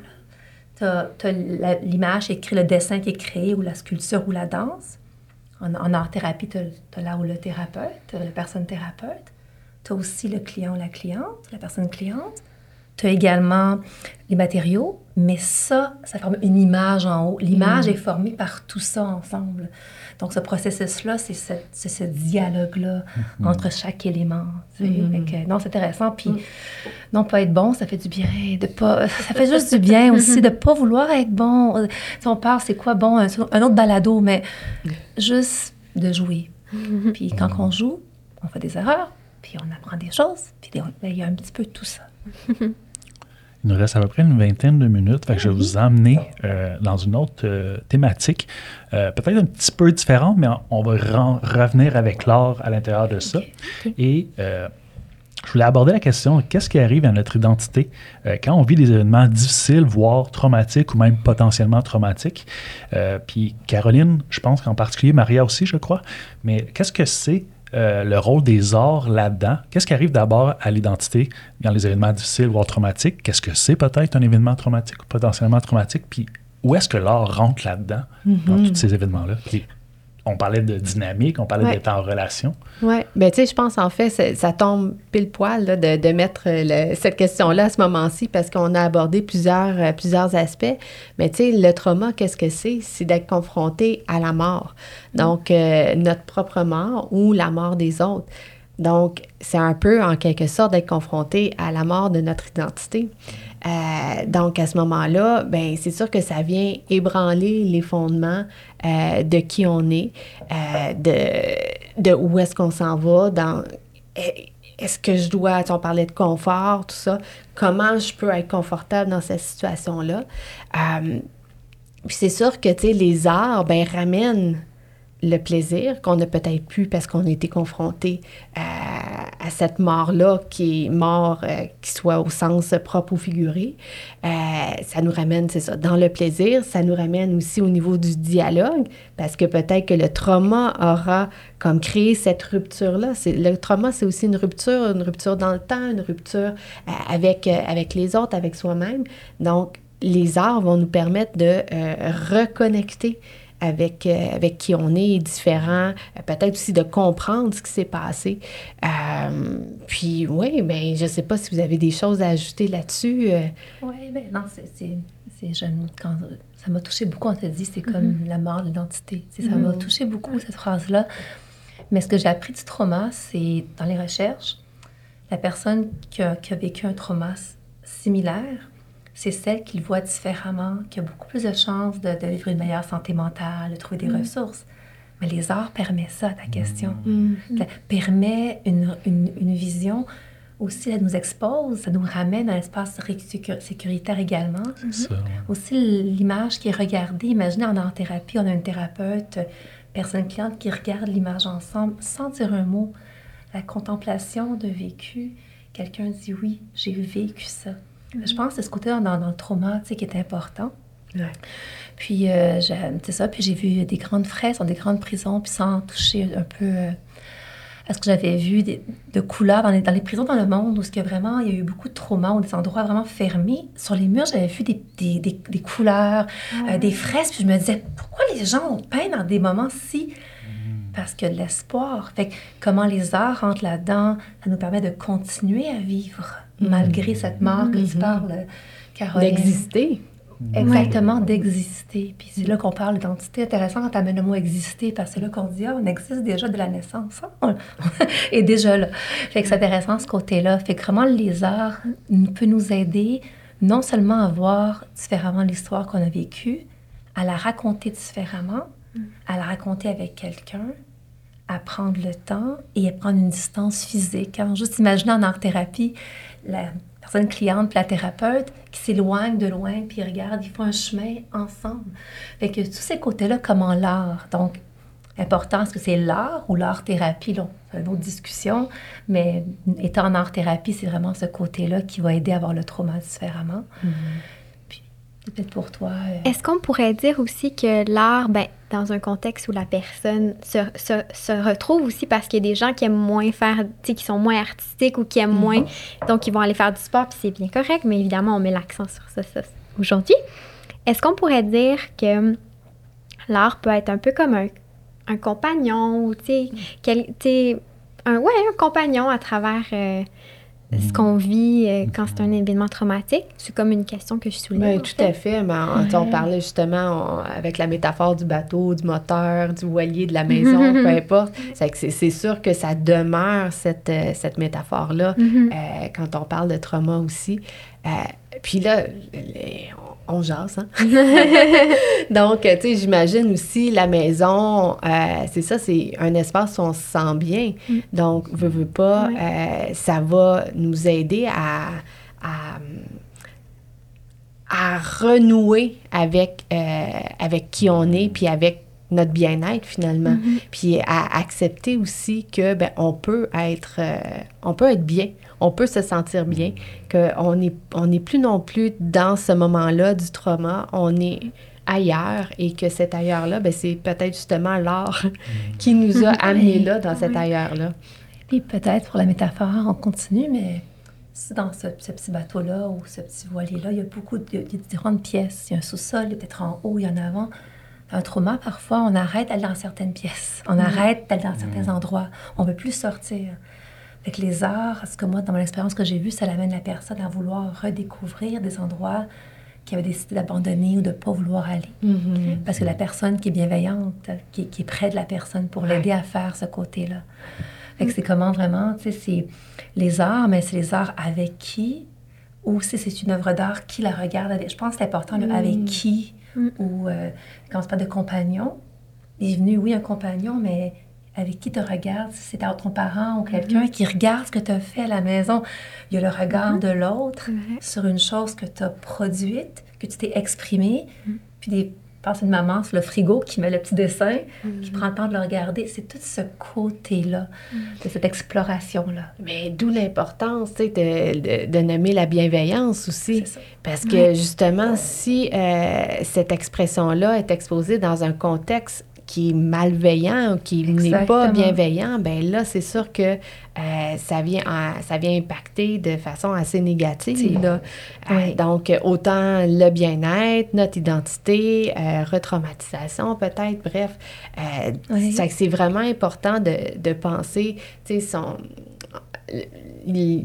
tu as, l'image créée, le dessin qui est créé, ou la sculpture, ou la danse. En, en art-thérapie, tu as, là où le thérapeute, la personne thérapeute. Tu as aussi le client ou la cliente, la personne cliente. Tu as également les matériaux, mais ça, ça forme une image en haut. L'image est formée par tout ça ensemble. Donc, ce processus-là, c'est ce, dialogue-là entre chaque élément. tu sais. Mhm. Que, non, c'est intéressant. Puis, non, pas être bon, ça fait du bien. De pas, ça fait juste du bien aussi de pas vouloir être bon. Si on parle, c'est quoi bon? Un, un autre balado, mais juste de jouer. Puis quand on joue, on fait des erreurs, puis on apprend des choses, puis ben, il y a un petit peu tout ça. Il nous reste à peu près une vingtaine de minutes. Fait que je vais vous emmener euh, dans une autre euh, thématique, euh, peut-être un petit peu différente, mais on va revenir avec l'art à l'intérieur de ça. Et je voulais aborder la question qu'est-ce qui arrive à notre identité quand on vit des événements difficiles, voire traumatiques ou même potentiellement traumatiques? Puis Caroline, je pense qu'en particulier Maria aussi, je crois. Mais qu'est-ce que c'est euh, le rôle des arts là-dedans? Qu'est-ce qui arrive d'abord à l'identité dans les événements difficiles, voire traumatiques? Qu'est-ce que c'est peut-être un événement traumatique ou potentiellement traumatique? Puis où est-ce que l'art rentre là-dedans, dans tous ces événements-là? Puis on parlait de dynamique, on parlait Ouais. d'être en relation. Oui, ben tu sais, je pense en fait, ça tombe pile poil là, de, de mettre euh, le- cette question-là à ce moment-ci parce qu'on a abordé plusieurs, euh, plusieurs aspects. Mais tu sais, le trauma, qu'est-ce que c'est? C'est d'être confronté à la mort. Donc, euh, notre propre mort ou la mort des autres. Donc, c'est un peu, en quelque sorte, d'être confronté à la mort de notre identité. Euh, donc, à ce moment-là, ben, c'est sûr que ça vient ébranler les fondements euh, de qui on est, euh, de, de où est-ce qu'on s'en va, dans eh, est-ce que je dois, on parlait de confort, tout ça, comment je peux être confortable dans cette situation-là? Puis c'est sûr que, tu sais, les arts, ben, ramènent le plaisir qu'on n'a peut-être plus parce qu'on a été confronté à, à cette mort-là, qui est mort, euh, qui soit au sens propre ou figuré. Euh, ça nous ramène, c'est ça, dans le plaisir. Ça nous ramène aussi au niveau du dialogue, parce que peut-être que le trauma aura comme créé cette rupture-là. Le trauma, c'est aussi une rupture, une rupture dans le temps, une rupture avec, avec les autres, avec soi-même. Donc, les arts vont nous permettre de reconnecter avec, euh, avec qui on est, différent, euh, peut-être aussi de comprendre ce qui s'est passé. Euh, puis oui, mais je ne sais pas si vous avez des choses à ajouter là-dessus. Oui, bien non, c'est... Quand, ça m'a touché beaucoup, on te dit, c'est comme mm-hmm. la mort de l'identité. Ça m'a mm-hmm. touché beaucoup, cette phrase-là. Mais ce que j'ai appris du trauma, c'est dans les recherches, la personne qui a, qui a vécu un trauma similaire c'est celle qui le voit différemment, qui a beaucoup plus de chances de, vivre une meilleure santé mentale, de trouver des mm. ressources. Mais les arts permettent ça, ta question. Mm. Ça permet une, une, vision aussi, elle nous expose, ça nous ramène à un espace sécuritaire également. Aussi, l'image qui est regardée, imaginez en art thérapie, on a une thérapeute, personne cliente qui regarde l'image ensemble sans dire un mot. La contemplation de vécu, quelqu'un dit oui, j'ai vécu ça. Je pense que c'est ce côté-là dans, le trauma qui est important. Puis, euh, c'est ça. Puis, j'ai vu des grandes fraises dans des grandes prisons, puis sans toucher un peu euh, à ce que j'avais vu de couleurs dans les, dans les, prisons dans le monde, où il vraiment, il y a eu beaucoup de trauma, ou des endroits vraiment fermés. Sur les murs, j'avais vu des, des, des, couleurs, euh, des fraises, puis je me disais, pourquoi les gens ont peint dans des moments si mm. parce que l'espoir. Fait comment les arts rentrent là-dedans, ça nous permet de continuer à vivre malgré cette mort que tu mhm. parles, Caroline. D'exister. Exactement, d'exister. Puis c'est là qu'on parle d'identité. Intéressant quand tu amènes le mot exister, parce que c'est là qu'on dit, ah, on existe déjà de la naissance. Hein? Et déjà là. Fait que c'est intéressant ce côté-là. Fait que vraiment, les arts peuvent nous aider non seulement à voir différemment l'histoire qu'on a vécue, à la raconter différemment, mm. à la raconter avec quelqu'un, à prendre le temps et à prendre une distance physique. Hein? Juste imaginer en art-thérapie, la personne cliente puis la thérapeute qui s'éloignent de loin puis ils regardent, ils font un chemin ensemble. Fait que tous ces côtés-là, comme en l'art. Donc, important, est-ce que c'est l'art ou l'art-thérapie? C'est une autre discussion, mais étant en art-thérapie, c'est vraiment ce côté-là qui va aider à voir le trauma différemment. Mm-hmm. Peut-être pour toi. Euh, Est-ce qu'on pourrait dire aussi que l'art, ben, dans un contexte où la personne se, se, se retrouve aussi parce qu'il y a des gens qui aiment moins faire, tu sais, qui sont moins artistiques ou qui aiment moins, mhm. donc ils vont aller faire du sport, puis c'est bien correct, mais évidemment, on met l'accent sur ça, ça aujourd'hui. Est-ce qu'on pourrait dire que l'art peut être un peu comme un, un compagnon ou, tu sais, un, ouais, un compagnon à travers. Euh, ce mm. qu'on vit euh, quand c'est un événement traumatique? C'est comme une question que je soulève. Oui, tout à fait. Mais on, parlait justement avec la métaphore du bateau, du moteur, du voilier, de la maison, peu importe. C'est sûr que ça demeure cette, euh, cette métaphore-là mm-hmm. euh, quand on parle de trauma aussi. puis là, on jase, hein? Donc, tu sais, j'imagine aussi la maison, euh, c'est ça, c'est un espace où on se sent bien. Mm. Donc, veut, veut pas, euh, ça va nous aider à, à, renouer avec, euh, avec qui on est, puis avec notre bien-être finalement, mm-hmm. puis à accepter aussi que ben, on peut être on peut être bien, on peut se sentir bien, qu'on n'est on n'est plus non plus dans ce moment-là du trauma, on est ailleurs et que cet ailleurs-là, ben, c'est peut-être justement l'art qui nous a amenés là, dans cet ailleurs-là. Puis peut-être pour la métaphore, on continue, mais dans ce, petit bateau-là ou ce petit voilier-là, il y a beaucoup de, différentes pièces. Il y a un sous-sol, peut-être en haut, il y en a avant. Un trauma, parfois, on arrête d'aller dans certaines pièces. On mm. arrête d'aller dans certains mm. endroits. On ne veut plus sortir. Avec les arts, parce que moi, dans mon expérience que j'ai vue, ça amène la personne à vouloir redécouvrir des endroits qui avait décidé d'abandonner ou de ne pas vouloir aller. Mm-hmm. Parce que la personne qui est bienveillante, qui, est près de la personne pour l'aider à faire ce côté-là. Fait que c'est comment vraiment, tu sais, c'est les arts, mais c'est les arts avec qui, ou si c'est une œuvre d'art, qui la regarde avec. Je pense que c'est important, le avec mm. qui, mm. ou euh, quand on se parle de compagnon, il est venu, oui, un compagnon, mais avec qui tu regardes, si c'est ton parent ou quelqu'un mm-hmm. qui regarde ce que tu as fait à la maison, il y a le regard mm-hmm. de l'autre sur une chose que tu as produite, que tu t'es exprimée, mm. puis des pense une maman sur le frigo qui met le petit dessin, qui prend le temps de le regarder. C'est tout ce côté-là, de cette exploration-là. Mais d'où l'importance tu sais, de, de, de nommer la bienveillance aussi. C'est ça. Parce que justement, si euh, cette expression-là est exposée dans un contexte qui est malveillant, qui n'est pas bienveillant, ben là, c'est sûr que euh, ça, vient en- ça vient impacter de façon assez négative. là. Euh, Oui. donc, autant le bien-être, notre identité, euh, retraumatisation peut-être, bref. Euh, Oui. C'est vraiment important de, de penser, tu sais, son... il-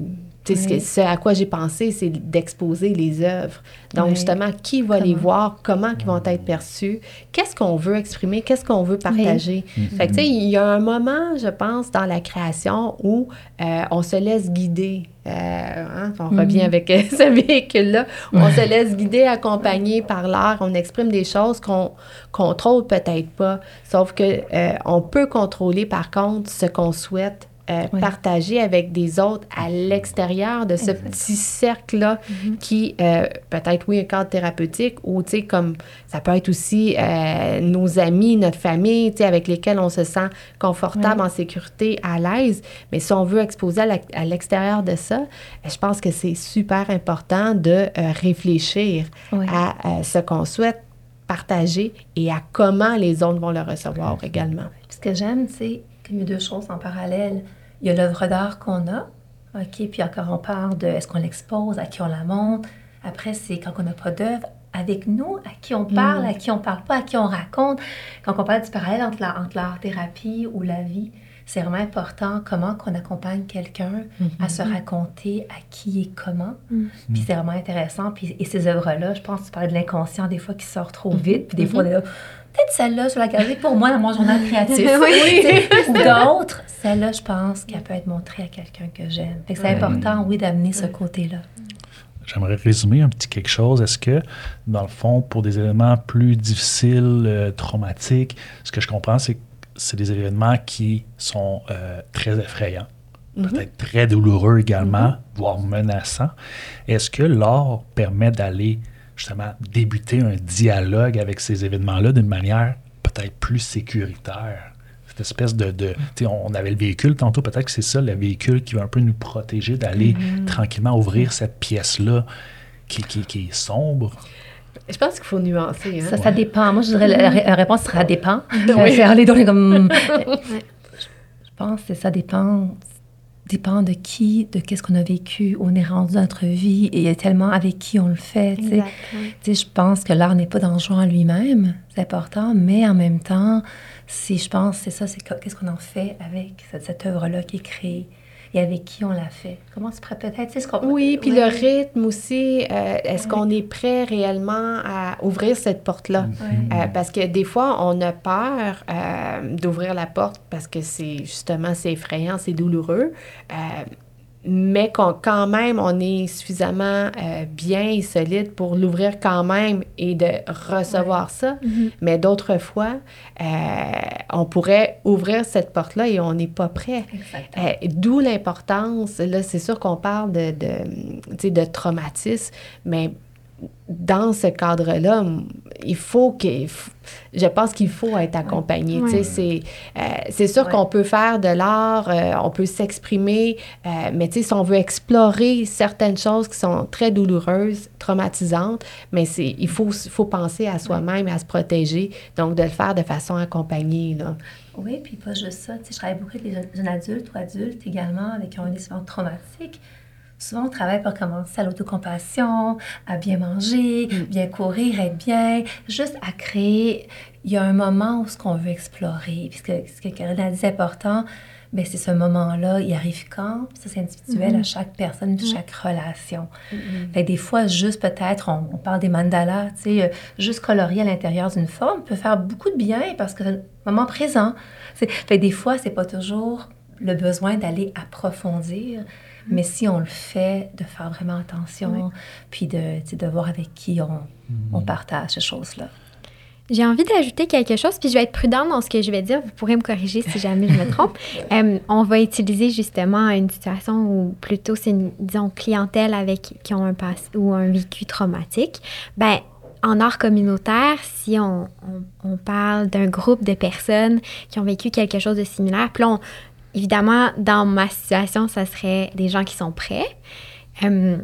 Oui. ce à quoi j'ai pensé, c'est d'exposer les œuvres. Donc, Oui. justement, qui va les Comment? voir, comment ils vont être perçus, qu'est-ce qu'on veut exprimer, qu'est-ce qu'on veut partager. Fait que, tu sais, il y a un moment, je pense, dans la création où euh, on se laisse guider. Euh, hein, on revient avec euh, ce véhicule-là. On se laisse guider, accompagner par l'art. On exprime des choses qu'on contrôle peut-être pas. Sauf que euh, on peut contrôler, par contre, ce qu'on souhaite euh, Oui. partager avec des autres à l'extérieur de ce petit cercle-là qui, euh, peut-être, oui, un cadre thérapeutique ou, tu sais, comme ça peut être aussi euh, nos amis, notre famille, tu sais, avec lesquels on se sent confortable, en sécurité, à l'aise. Mais si on veut exposer à l'extérieur de ça, je pense que c'est super important de réfléchir Oui. à ce qu'on souhaite partager et à comment les autres vont le recevoir également. Ce que j'aime, c'est qu'il y a deux choses en parallèle. Il y a l'œuvre d'art qu'on a, OK, puis encore on parle de est-ce qu'on l'expose, à qui on la montre. Après, c'est quand on n'a pas d'œuvre, avec nous, à qui on parle, à qui on parle pas, à qui on raconte. Quand on parle du parallèle entre la- entre l'art-thérapie ou la vie, c'est vraiment important comment qu'on accompagne quelqu'un à se raconter à qui et comment. Puis c'est vraiment intéressant. Puis, et ces œuvres-là, je pense que tu parlais de l'inconscient des fois qui sort trop vite. Puis des fois, on est là, peut-être celle-là, je vais la garder pour moi dans mon journal créatif. Ou d'autres, celle-là, je pense qu'elle peut être montrée à quelqu'un que j'aime. Fait que c'est important, oui, d'amener ce côté-là. J'aimerais résumer un petit quelque chose. Est-ce que, dans le fond, pour des événements plus difficiles, euh, traumatiques, ce que je comprends, c'est que c'est des événements qui sont euh, très effrayants, peut-être très douloureux également, voire menaçants. Est-ce que l'art permet d'aller justement débuter un dialogue avec ces événements-là d'une manière peut-être plus sécuritaire? Cette espèce de... sais, on avait le véhicule tantôt, peut-être que c'est ça, le véhicule qui va un peu nous protéger d'aller tranquillement ouvrir cette pièce-là qui, qui- qui est sombre. Je pense qu'il faut nuancer. Hein? Ça, ça dépend. Moi, je dirais la, la réponse sera dépend. Euh, c'est aller dans les comme. Je pense que ça dépend. Dépend de qui, de qu'est-ce qu'on a vécu, où on est rendu dans notre vie, et tellement avec qui on le fait. tu sais. Oui. Je pense que l'art n'est pas dangereux en lui-même, c'est important, mais en même temps, si je pense, c'est ça, c'est que- qu'est-ce qu'on en fait avec cette, cette œuvre-là qui est créée et avec qui on l'a fait. Comment tu pourrais peut-être, sais, ce qu'on... Oui, puis Ouais. le rythme aussi. euh, Est-ce qu'on est prêt réellement à ouvrir cette porte-là? Ouais. Euh, parce que des fois, on a peur euh, d'ouvrir la porte parce que c'est justement, c'est effrayant, c'est douloureux. Mais qu'on- quand même, on est suffisamment euh, bien et solide pour l'ouvrir quand même et de recevoir ça. Mais d'autres fois, euh, on pourrait ouvrir cette porte-là et on n'est pas prêt. Euh, D'où l'importance, là, c'est sûr qu'on parle de, de, de traumatisme, mais dans ce cadre-là, il faut que, je pense qu'il faut être accompagné. tu sais, Ouais. C'est euh, sûr Ouais. qu'on peut faire de l'art, euh, on peut s'exprimer, euh, mais si on veut explorer certaines choses qui sont très douloureuses, traumatisantes, mais il faut, faut penser à soi-même et à se protéger, donc de le faire de façon accompagnée. Là. Oui, puis pas juste ça. Je travaille beaucoup avec les jeunes- adultes ou adultes également avec qui ont des événements traumatiques. Souvent, on travaille pour commencer à l'autocompassion, à bien manger, bien courir, être bien, juste à créer. Il y a un moment où ce qu'on veut explorer. Puis ce que, Karine a dit, c'est important, mais c'est ce moment-là, il arrive quand? Ça, c'est individuel à chaque personne, chaque relation. Fait que des fois, juste peut-être, on, on parle des mandalas, tu sais, euh, juste colorier à l'intérieur d'une forme peut faire beaucoup de bien parce que c'est le moment présent. Fait que des fois, c'est pas toujours le besoin d'aller approfondir, mais si on le fait, de faire vraiment attention, puis de, de voir avec qui on, on partage ces choses-là. J'ai envie d'ajouter quelque chose, puis je vais être prudente dans ce que je vais dire. Vous pourrez me corriger si jamais je me trompe. Euh, on va utiliser justement une situation où plutôt c'est une, disons, clientèle avec qui ont un passé ou un vécu traumatique. Ben, en art communautaire, si on, on, parle d'un groupe de personnes qui ont vécu quelque chose de similaire, puis là, évidemment, dans ma situation, ça serait des gens qui sont prêts euh,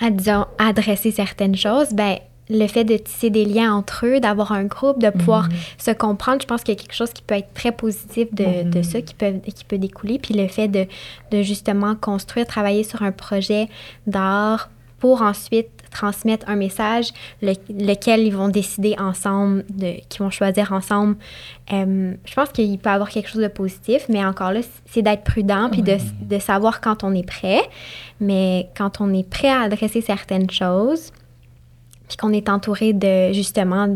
à, disons, adresser certaines choses, ben le fait de tisser des liens entre eux, d'avoir un groupe, de pouvoir mhm. se comprendre, je pense qu'il y a quelque chose qui peut être très positif de, de mhm. ça, qui peut, qui peut découler. Puis le fait de, de justement construire, travailler sur un projet d'art pour ensuite transmettre un message, lequel ils vont décider ensemble, de, qu'ils vont choisir ensemble. Euh, je pense qu'il peut y avoir quelque chose de positif, mais encore là, c'est d'être prudent puis de, de, savoir quand on est prêt. Mais quand on est prêt à adresser certaines choses, puis qu'on est entouré de justement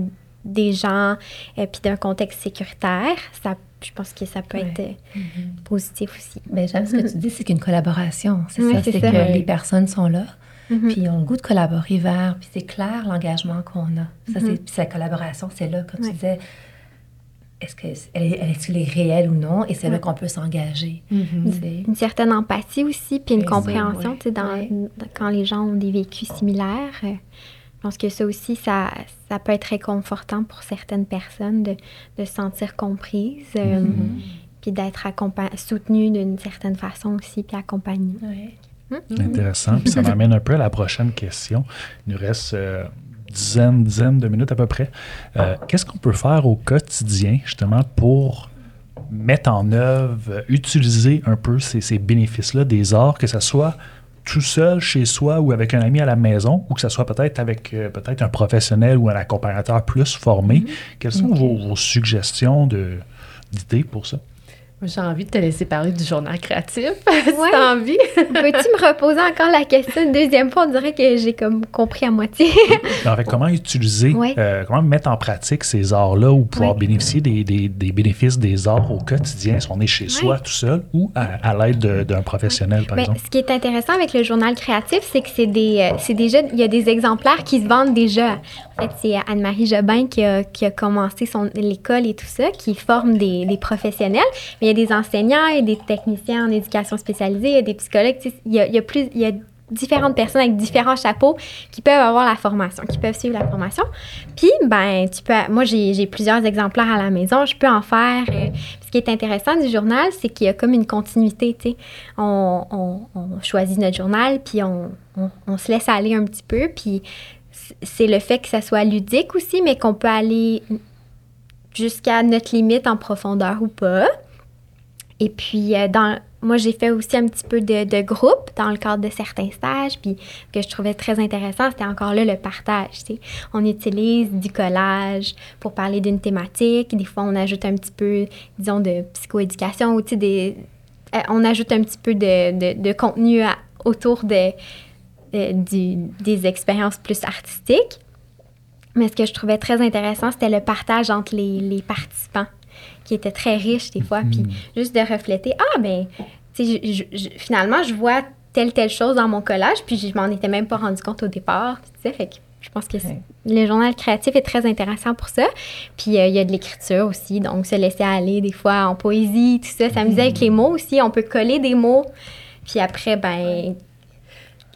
des gens et puis d'un contexte sécuritaire, ça je pense que ça peut être euh, mm-hmm. positif aussi. Mais j'aime ce que tu dis, c'est qu'une collaboration, c'est ça, c'est que les personnes sont là, mm-hmm. puis on le goût de collaborer vers, puis c'est clair l'engagement qu'on a. Ça, c'est, mm-hmm. puis sa collaboration, c'est là, comme tu disais, est-ce qu'elle est, elle est réelle ou non, et c'est là qu'on peut s'engager. Une certaine empathie aussi, puis une compréhension, tu sais, dans, quand les gens ont des vécus similaires. Euh, je pense que ça aussi, ça, ça peut être réconfortant pour certaines personnes de, de se sentir comprises, euh, puis d'être soutenues d'une certaine façon aussi, puis accompagnées. Mm-hmm. Intéressant. Puis ça m'amène un peu à la prochaine question. Il nous reste euh, dizaines, dizaines de minutes à peu près. Euh, qu'est-ce qu'on peut faire au quotidien, justement, pour mettre en œuvre, utiliser un peu ces, ces bénéfices-là des arts, que ce soit tout seul chez soi ou avec un ami à la maison, ou que ce soit peut-être avec euh, peut-être un professionnel ou un accompagnateur plus formé? Mm-hmm. Quelles sont vos, vos, suggestions d'idées pour ça? J'ai envie de te laisser parler du journal créatif. si t'as envie. Peux-tu me reposer encore la question une deuxième fois? On dirait que j'ai comme compris à moitié. en fait, comment utiliser, euh, comment mettre en pratique ces arts-là ou pouvoir bénéficier des, des, des, bénéfices des arts au quotidien, si on est chez soi tout seul ou à, l'aide d'un professionnel, par exemple? Ce qui est intéressant avec le journal créatif, c'est que c'est des, euh, c'est déjà, il y a des exemplaires qui se vendent déjà. En fait, c'est Anne-Marie Jobin qui a, qui a commencé son, l'école et tout ça, qui forme des, des professionnels. Mais il y a des enseignants, il y a des techniciens en éducation spécialisée, il y a des psychologues. Il y a, y a plus, y a différentes personnes avec différents chapeaux qui peuvent avoir la formation, qui peuvent suivre la formation. Puis, ben, tu peux, moi, j'ai plusieurs exemplaires à la maison, je peux en faire. Euh, ce qui est intéressant du journal, c'est qu'il y a comme une continuité, tu sais. On, on, on, choisit notre journal, puis on, on, se laisse aller un petit peu, puis c'est le fait que ça soit ludique aussi, mais qu'on peut aller jusqu'à notre limite en profondeur ou pas. Et puis, euh, dans, moi, j'ai fait aussi un petit peu de, de, groupe dans le cadre de certains stages, puis que je trouvais très intéressant, c'était encore là le partage. sais. On utilise du collage pour parler d'une thématique. Des fois, on ajoute un petit peu, disons, de psychoéducation ou des, euh, on ajoute un petit peu de, de, de contenu autour de, du, des expériences plus artistiques. Mais ce que je trouvais très intéressant, c'était le partage entre les, les participants qui était très riche des fois. Puis mm. juste de refléter, ah, ben, tu sais, finalement, je vois telle, telle chose dans mon collage, puis je m'en étais même pas rendu compte au départ. Tu sais, fait que je pense que le journal créatif est très intéressant pour ça. Puis euh, il y a de l'écriture aussi, donc se laisser aller des fois en poésie, tout ça, s'amuser avec les mots aussi. On peut coller des mots, puis après, ben,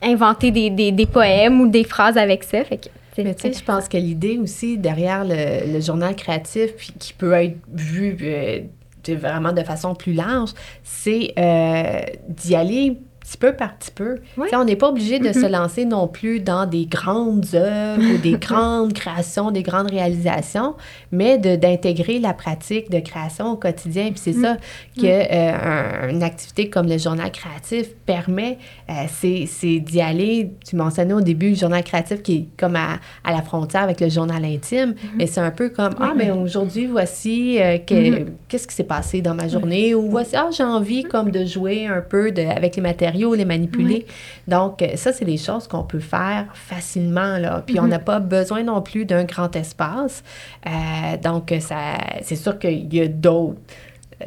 inventer des, des, des poèmes ou des phrases avec ça. Fait que mais tu sais, je pense que l'idée aussi derrière le, journal créatif, puis qui peut être vu euh, vraiment de façon plus large, c'est euh, d'y aller petit peu par petit peu. On n'est pas obligé de se mm-hmm. lancer non plus dans des grandes œuvres ou des grandes créations, des grandes réalisations, mais d'intégrer la pratique de création au quotidien. Puis c'est mm. ça que euh, une activité comme le journal créatif permet, euh, c'est d'y aller. Tu mentionnais au début le journal créatif qui est comme à, à la frontière avec le journal intime, mm-hmm. mais c'est un peu comme ah mais aujourd'hui voici euh, mm-hmm. qu'est-ce qui s'est passé dans ma journée? Ou voici ah j'ai envie comme de jouer un peu de, avec les matériaux les manipuler. Donc, euh, ça, c'est des choses qu'on peut faire facilement, là. Puis, on mhm. n'a pas besoin non plus d'un grand espace. Euh, donc, ça, c'est sûr qu'il y a d'autres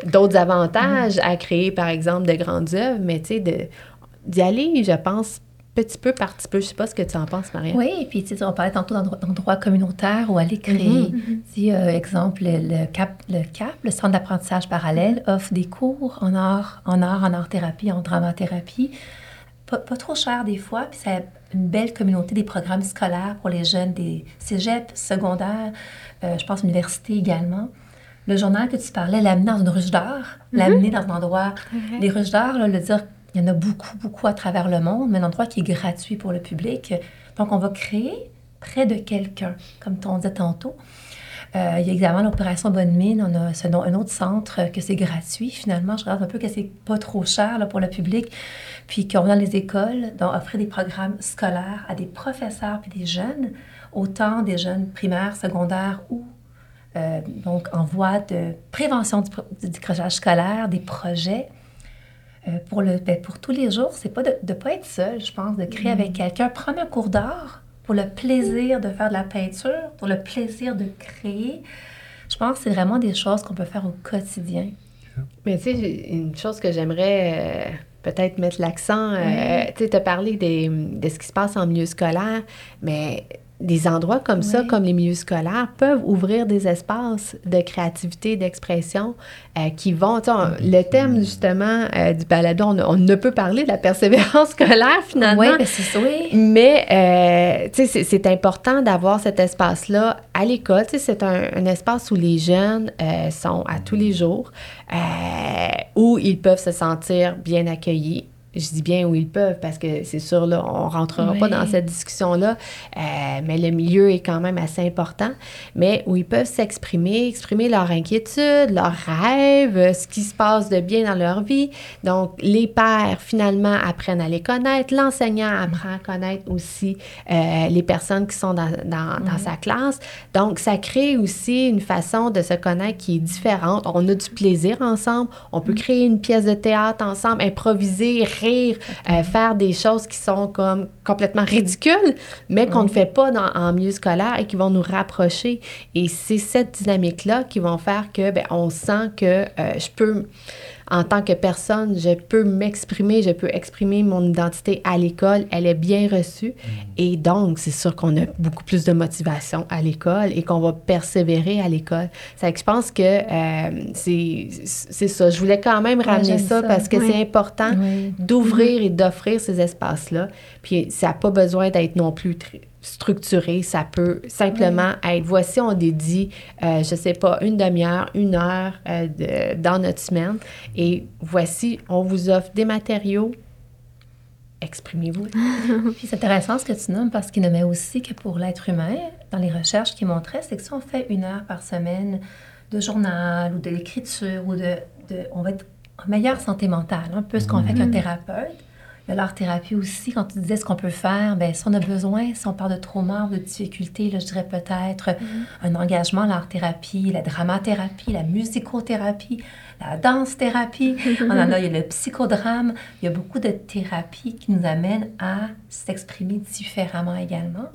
d'autres avantages à créer, par exemple, de grandes œuvres, mais tu sais, d'y aller, je pense, petit peu par petit peu. Je sais pas ce que tu en penses, Maria. Oui, puis tu sais, on parlait tantôt d'endroits communautaires où aller créer. Mm exemple, le CAP, le CAP, le Centre d'apprentissage parallèle, offre des cours en art, en art, en art-thérapie, en dramathérapie pas, pas trop cher des fois, puis ça a une belle communauté des programmes scolaires pour les jeunes des cégeps, secondaires, euh, je pense université également. Le journal que tu parlais, l'amener dans une ruche d'art, l'amener dans un endroit. Les ruches d'art, là, le dire, il y en a beaucoup, beaucoup à travers le monde, mais un endroit qui est gratuit pour le public. Donc, on va créer près de quelqu'un, comme on disait tantôt. Euh, il y a également l'opération Bonne Mine. On a un autre centre que c'est gratuit. Finalement, je regarde un peu que c'est pas trop cher pour le public. Puis qu'on va dans les écoles, donc offrir des programmes scolaires à des professeurs puis des jeunes, autant des jeunes primaires, secondaires ou euh, donc en voie de prévention du, du décrochage scolaire, des projets. Euh, pour, le, ben, pour tous les jours, c'est pas de ne pas être seul, je pense, de créer avec quelqu'un. Prendre un cours d'art pour le plaisir de faire de la peinture, pour le plaisir de créer. Je pense que c'est vraiment des choses qu'on peut faire au quotidien. Mais tu sais, une chose que j'aimerais euh, peut-être mettre l'accent, euh, tu sais, te parler des- de ce qui se passe en milieu scolaire, mais des endroits comme ça, comme les milieux scolaires, peuvent ouvrir des espaces de créativité, d'expression euh, qui vont, on- le thème justement euh, du balado, on, on ne peut parler de la persévérance scolaire finalement. Oui, ben c'est ça, oui. Mais, euh, tu sais, c'est- c'est important d'avoir cet espace-là à l'école. Tu sais, c'est un, un espace où les jeunes euh, sont à tous les jours, euh, où ils peuvent se sentir bien accueillis. Je dis bien où ils peuvent parce que c'est sûr, là, on rentrera Oui. pas dans cette discussion-là, euh, mais le milieu est quand même assez important. Mais où ils peuvent s'exprimer, exprimer leurs inquiétudes, leurs rêves, euh, ce qui se passe de bien dans leur vie. Donc, les pères, finalement, apprennent à les connaître. L'enseignant apprend à connaître aussi euh, les personnes qui sont dans, dans, dans sa classe. Donc, ça crée aussi une façon de se connaître qui est différente. On a du plaisir ensemble. On peut créer une pièce de théâtre ensemble, improviser, rire, euh, faire des choses qui sont comme complètement ridicules, mais qu'on ne fait pas dans, en milieu scolaire et qui vont nous rapprocher. Et c'est cette dynamique-là qui vont faire que, ben, on sent que euh, je peux en tant que personne, je peux m'exprimer, je peux exprimer mon identité à l'école, elle est bien reçue. Et donc, c'est sûr qu'on a beaucoup plus de motivation à l'école et qu'on va persévérer à l'école. Ça fait que je pense que euh, c'est c'est ça. Je voulais quand même ramener ça, ça. parce que Oui. c'est important Oui. d'ouvrir et d'offrir ces espaces-là. Puis ça n'a pas besoin d'être non plus très structuré. Ça peut simplement être, voici, on dédie, euh, je sais pas, une demi-heure, une heure euh, de- dans notre semaine. Et voici, on vous offre des matériaux. Exprimez-vous. Puis c'est intéressant ce que tu nommes parce qu'il nommait aussi que pour l'être humain, dans les recherches qu'il montrait, c'est que si on fait une heure par semaine de journal ou de l'écriture ou de, de- On va être en meilleure santé mentale, un peu ce qu'on fait avec un thérapeute. L'art-thérapie aussi, quand tu disais ce qu'on peut faire, bien, si on a besoin, si on parle de trauma de difficultés, là, je dirais peut-être un engagement à l'art-thérapie, la dramathérapie, la musicothérapie, la danse-thérapie. on en a, il y a le psychodrame. Il y a beaucoup de thérapies qui nous amènent à s'exprimer différemment également.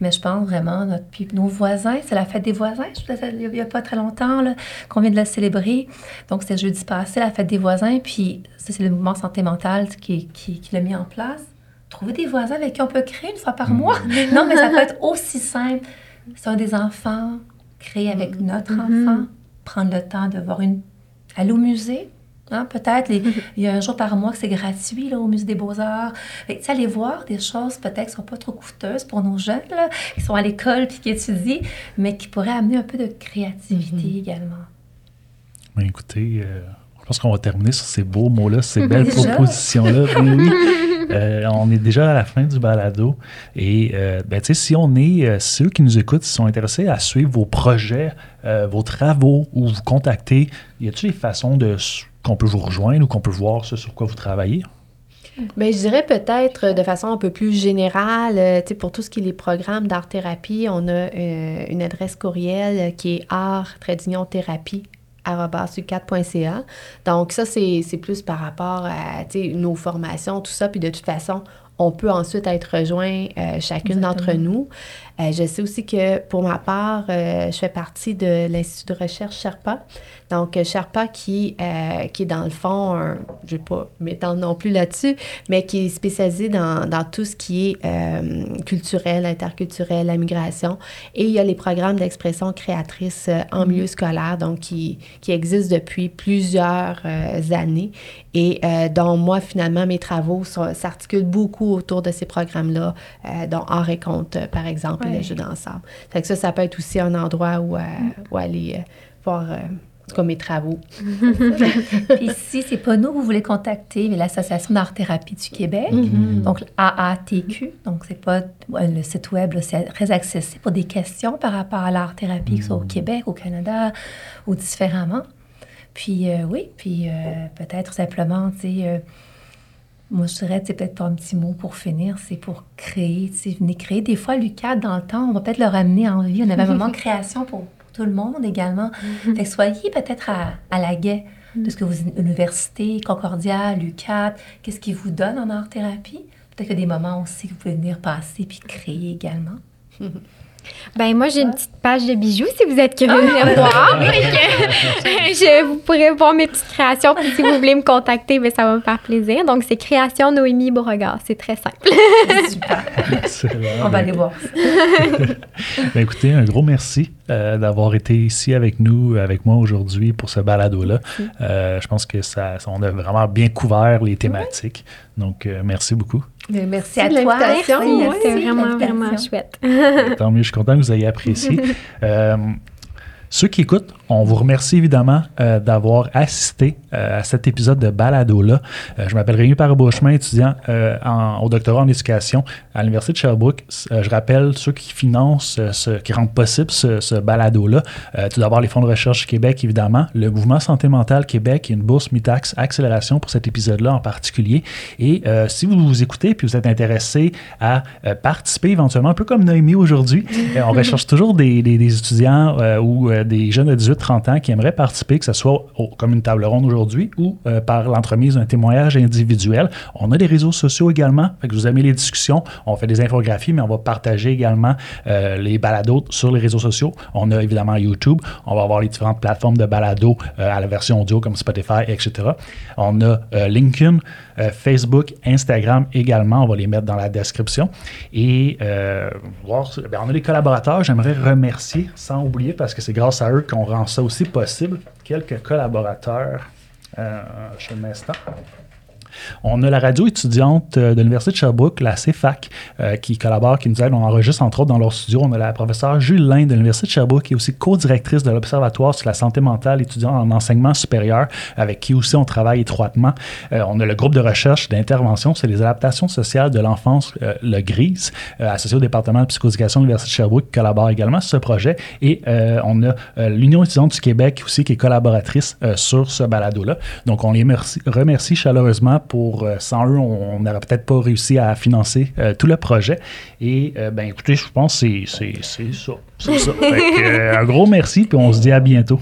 Mais je pense vraiment, notre, puis nos voisins, c'est la fête des voisins, il n'y a pas très longtemps, là, qu'on vient de la célébrer. Donc, c'était jeudi passé, la fête des voisins. Puis, ça, c'est le mouvement santé mentale qui, qui, qui l'a mis en place. Trouver des voisins avec qui on peut créer une fois par mois. non, mais ça peut être aussi simple. C'est un des enfants, créer avec notre enfant, prendre le temps de voir une. aller au musée. Hein, peut-être, les- il y a un jour par mois que c'est gratuit là, au Musée des Beaux-Arts. Fait que, tu sais, aller voir des choses peut-être qui ne sont pas trop coûteuses pour nos jeunes, là, qui sont à l'école puis qui étudient, mais qui pourraient amener un peu de créativité également. Ben, écoutez, euh, je pense qu'on va terminer sur ces beaux mots-là, ces belles Déjà? propositions-là. Oui. Euh, on est déjà à la fin du balado. Et euh, ben, tu sais, si on est, euh, ceux qui nous écoutent, qui sont intéressés à suivre vos projets, euh, vos travaux ou vous contacter, y a-t-il des façons de qu'on peut vous rejoindre ou qu'on peut voir ce sur quoi vous travaillez? Bien, je dirais peut-être euh, de façon un peu plus générale, euh, tu sais, pour tout ce qui est les programmes d'art-thérapie, on a euh, une adresse courriel qui est art-thérapie arobase-u4.ca. Donc ça, c'est c'est plus par rapport à tu sais, nos formations, tout ça. Puis de toute façon, on peut ensuite être rejoint chacune d'entre nous. Je sais aussi que pour ma part, je fais partie de l'Institut de recherche Sherpa. Donc, Sherpa qui, qui est dans le fond, je ne vais pas m'étendre non plus là-dessus, mais qui est spécialisé dans, dans tout ce qui est culturel, interculturel, la migration. Et il y a les programmes d'expression créatrice en mm-hmm. milieu scolaire, donc qui, qui existent depuis plusieurs années et euh, dont moi, finalement, mes travaux s'articulent beaucoup autour de ces programmes-là, euh, dont Art et Compte, par exemple, et le jeu d'ensemble. Fait que ça, ça peut être aussi un endroit où, euh, où aller voir en mes travaux. Puis si c'est pas nous que vous voulez contacter, mais l'Association d'art-thérapie du Québec, mm-hmm. donc AATQ, donc c'est pas le site web, c'est très accessible pour des questions par rapport à l'art-thérapie, soit au mm-hmm. Québec, au Canada ou différemment. Puis euh, oui, puis euh, peut-être simplement, tu sais, euh, moi je dirais, c'est peut-être un petit mot pour finir, c'est pour créer, venez créer. Des fois, Lucas, dans le temps, on va peut-être le ramener en vie. On avait un moment de création pour, tout le monde également. Mm-hmm. fait que soyez peut-être à, à, la guet de ce que vous, université, Concordia, Lucas, qu'est-ce qui vous donne en art-thérapie. Peut-être qu'il y a des moments aussi que vous pouvez venir passer puis créer également. Ben moi j'ai une petite page de bijoux si vous êtes curieux de venir voir. je, vous pourrez voir mes petites créations. Puis si vous voulez me contacter, ben, ça va me faire plaisir. Donc c'est Création Noémie Beauregard. C'est très simple. Super. On va aller voir. ben, écoutez, un gros merci euh, d'avoir été ici avec nous, avec moi aujourd'hui pour ce balado-là. Euh, je pense que ça, on a vraiment bien couvert les thématiques. Donc euh, merci beaucoup merci à toi. C'était vraiment, vraiment chouette. Tant mieux, je suis content que vous ayez apprécié. Euh, ceux qui écoutent, on vous remercie évidemment euh, d'avoir assisté euh, à cet épisode de Balado-là. Euh, je m'appelle Rémi Parabouchemin, étudiant au doctorat en éducation à l'Université de Sherbrooke. je rappelle ceux qui financent, ce, qui rendent possible ce, Balado-là. tout d'abord, les fonds de recherche Québec, évidemment, le Mouvement Santé Mentale Québec et une bourse Mitax Accélération pour cet épisode-là en particulier. Et si vous vous écoutez et vous êtes intéressé à participer éventuellement, un peu comme Noémie aujourd'hui, on recherche toujours des, étudiants ou des jeunes de 18-30 ans qui aimeraient participer, que ce soit comme une table ronde aujourd'hui ou euh, par l'entremise d'un témoignage individuel. On a des réseaux sociaux également. Fait que vous aimez les discussions. On fait des infographies, mais on va partager également euh, les balados sur les réseaux sociaux. On a évidemment YouTube. On va avoir les différentes plateformes de balados euh, à la version audio comme Spotify, etc. On a LinkedIn, Facebook, Instagram également. On va les mettre dans la description. Et voir, ben, on a des collaborateurs. J'aimerais remercier, sans oublier, parce que c'est grâce à eux qu'on rend ça aussi possible. Quelques collaborateurs. Euh, un instant. On a la radio étudiante euh, de l'Université de Sherbrooke, la CFAC, euh, qui collabore, qui nous aide. On enregistre entre autres dans leur studio. On a la professeure Jules Lin de l'Université de Sherbrooke, qui est aussi co-directrice de l'Observatoire sur la santé mentale étudiante en enseignement supérieur, avec qui aussi on travaille étroitement. Euh, on a le groupe de recherche d'intervention, c'est les adaptations sociales de l'enfance, le GRIS, associé au département de psychoéducation de l'Université de Sherbrooke, qui collabore également sur ce projet. Et on a l'Union étudiante du Québec aussi, qui est collaboratrice sur ce balado-là. Donc, on les remercie chaleureusement pour, euh, sans eux, on n'aurait peut-être pas réussi à financer euh, tout le projet. Et euh, ben écoutez, je pense que c'est ça. C'est ça. un gros merci, puis on se dit à bientôt.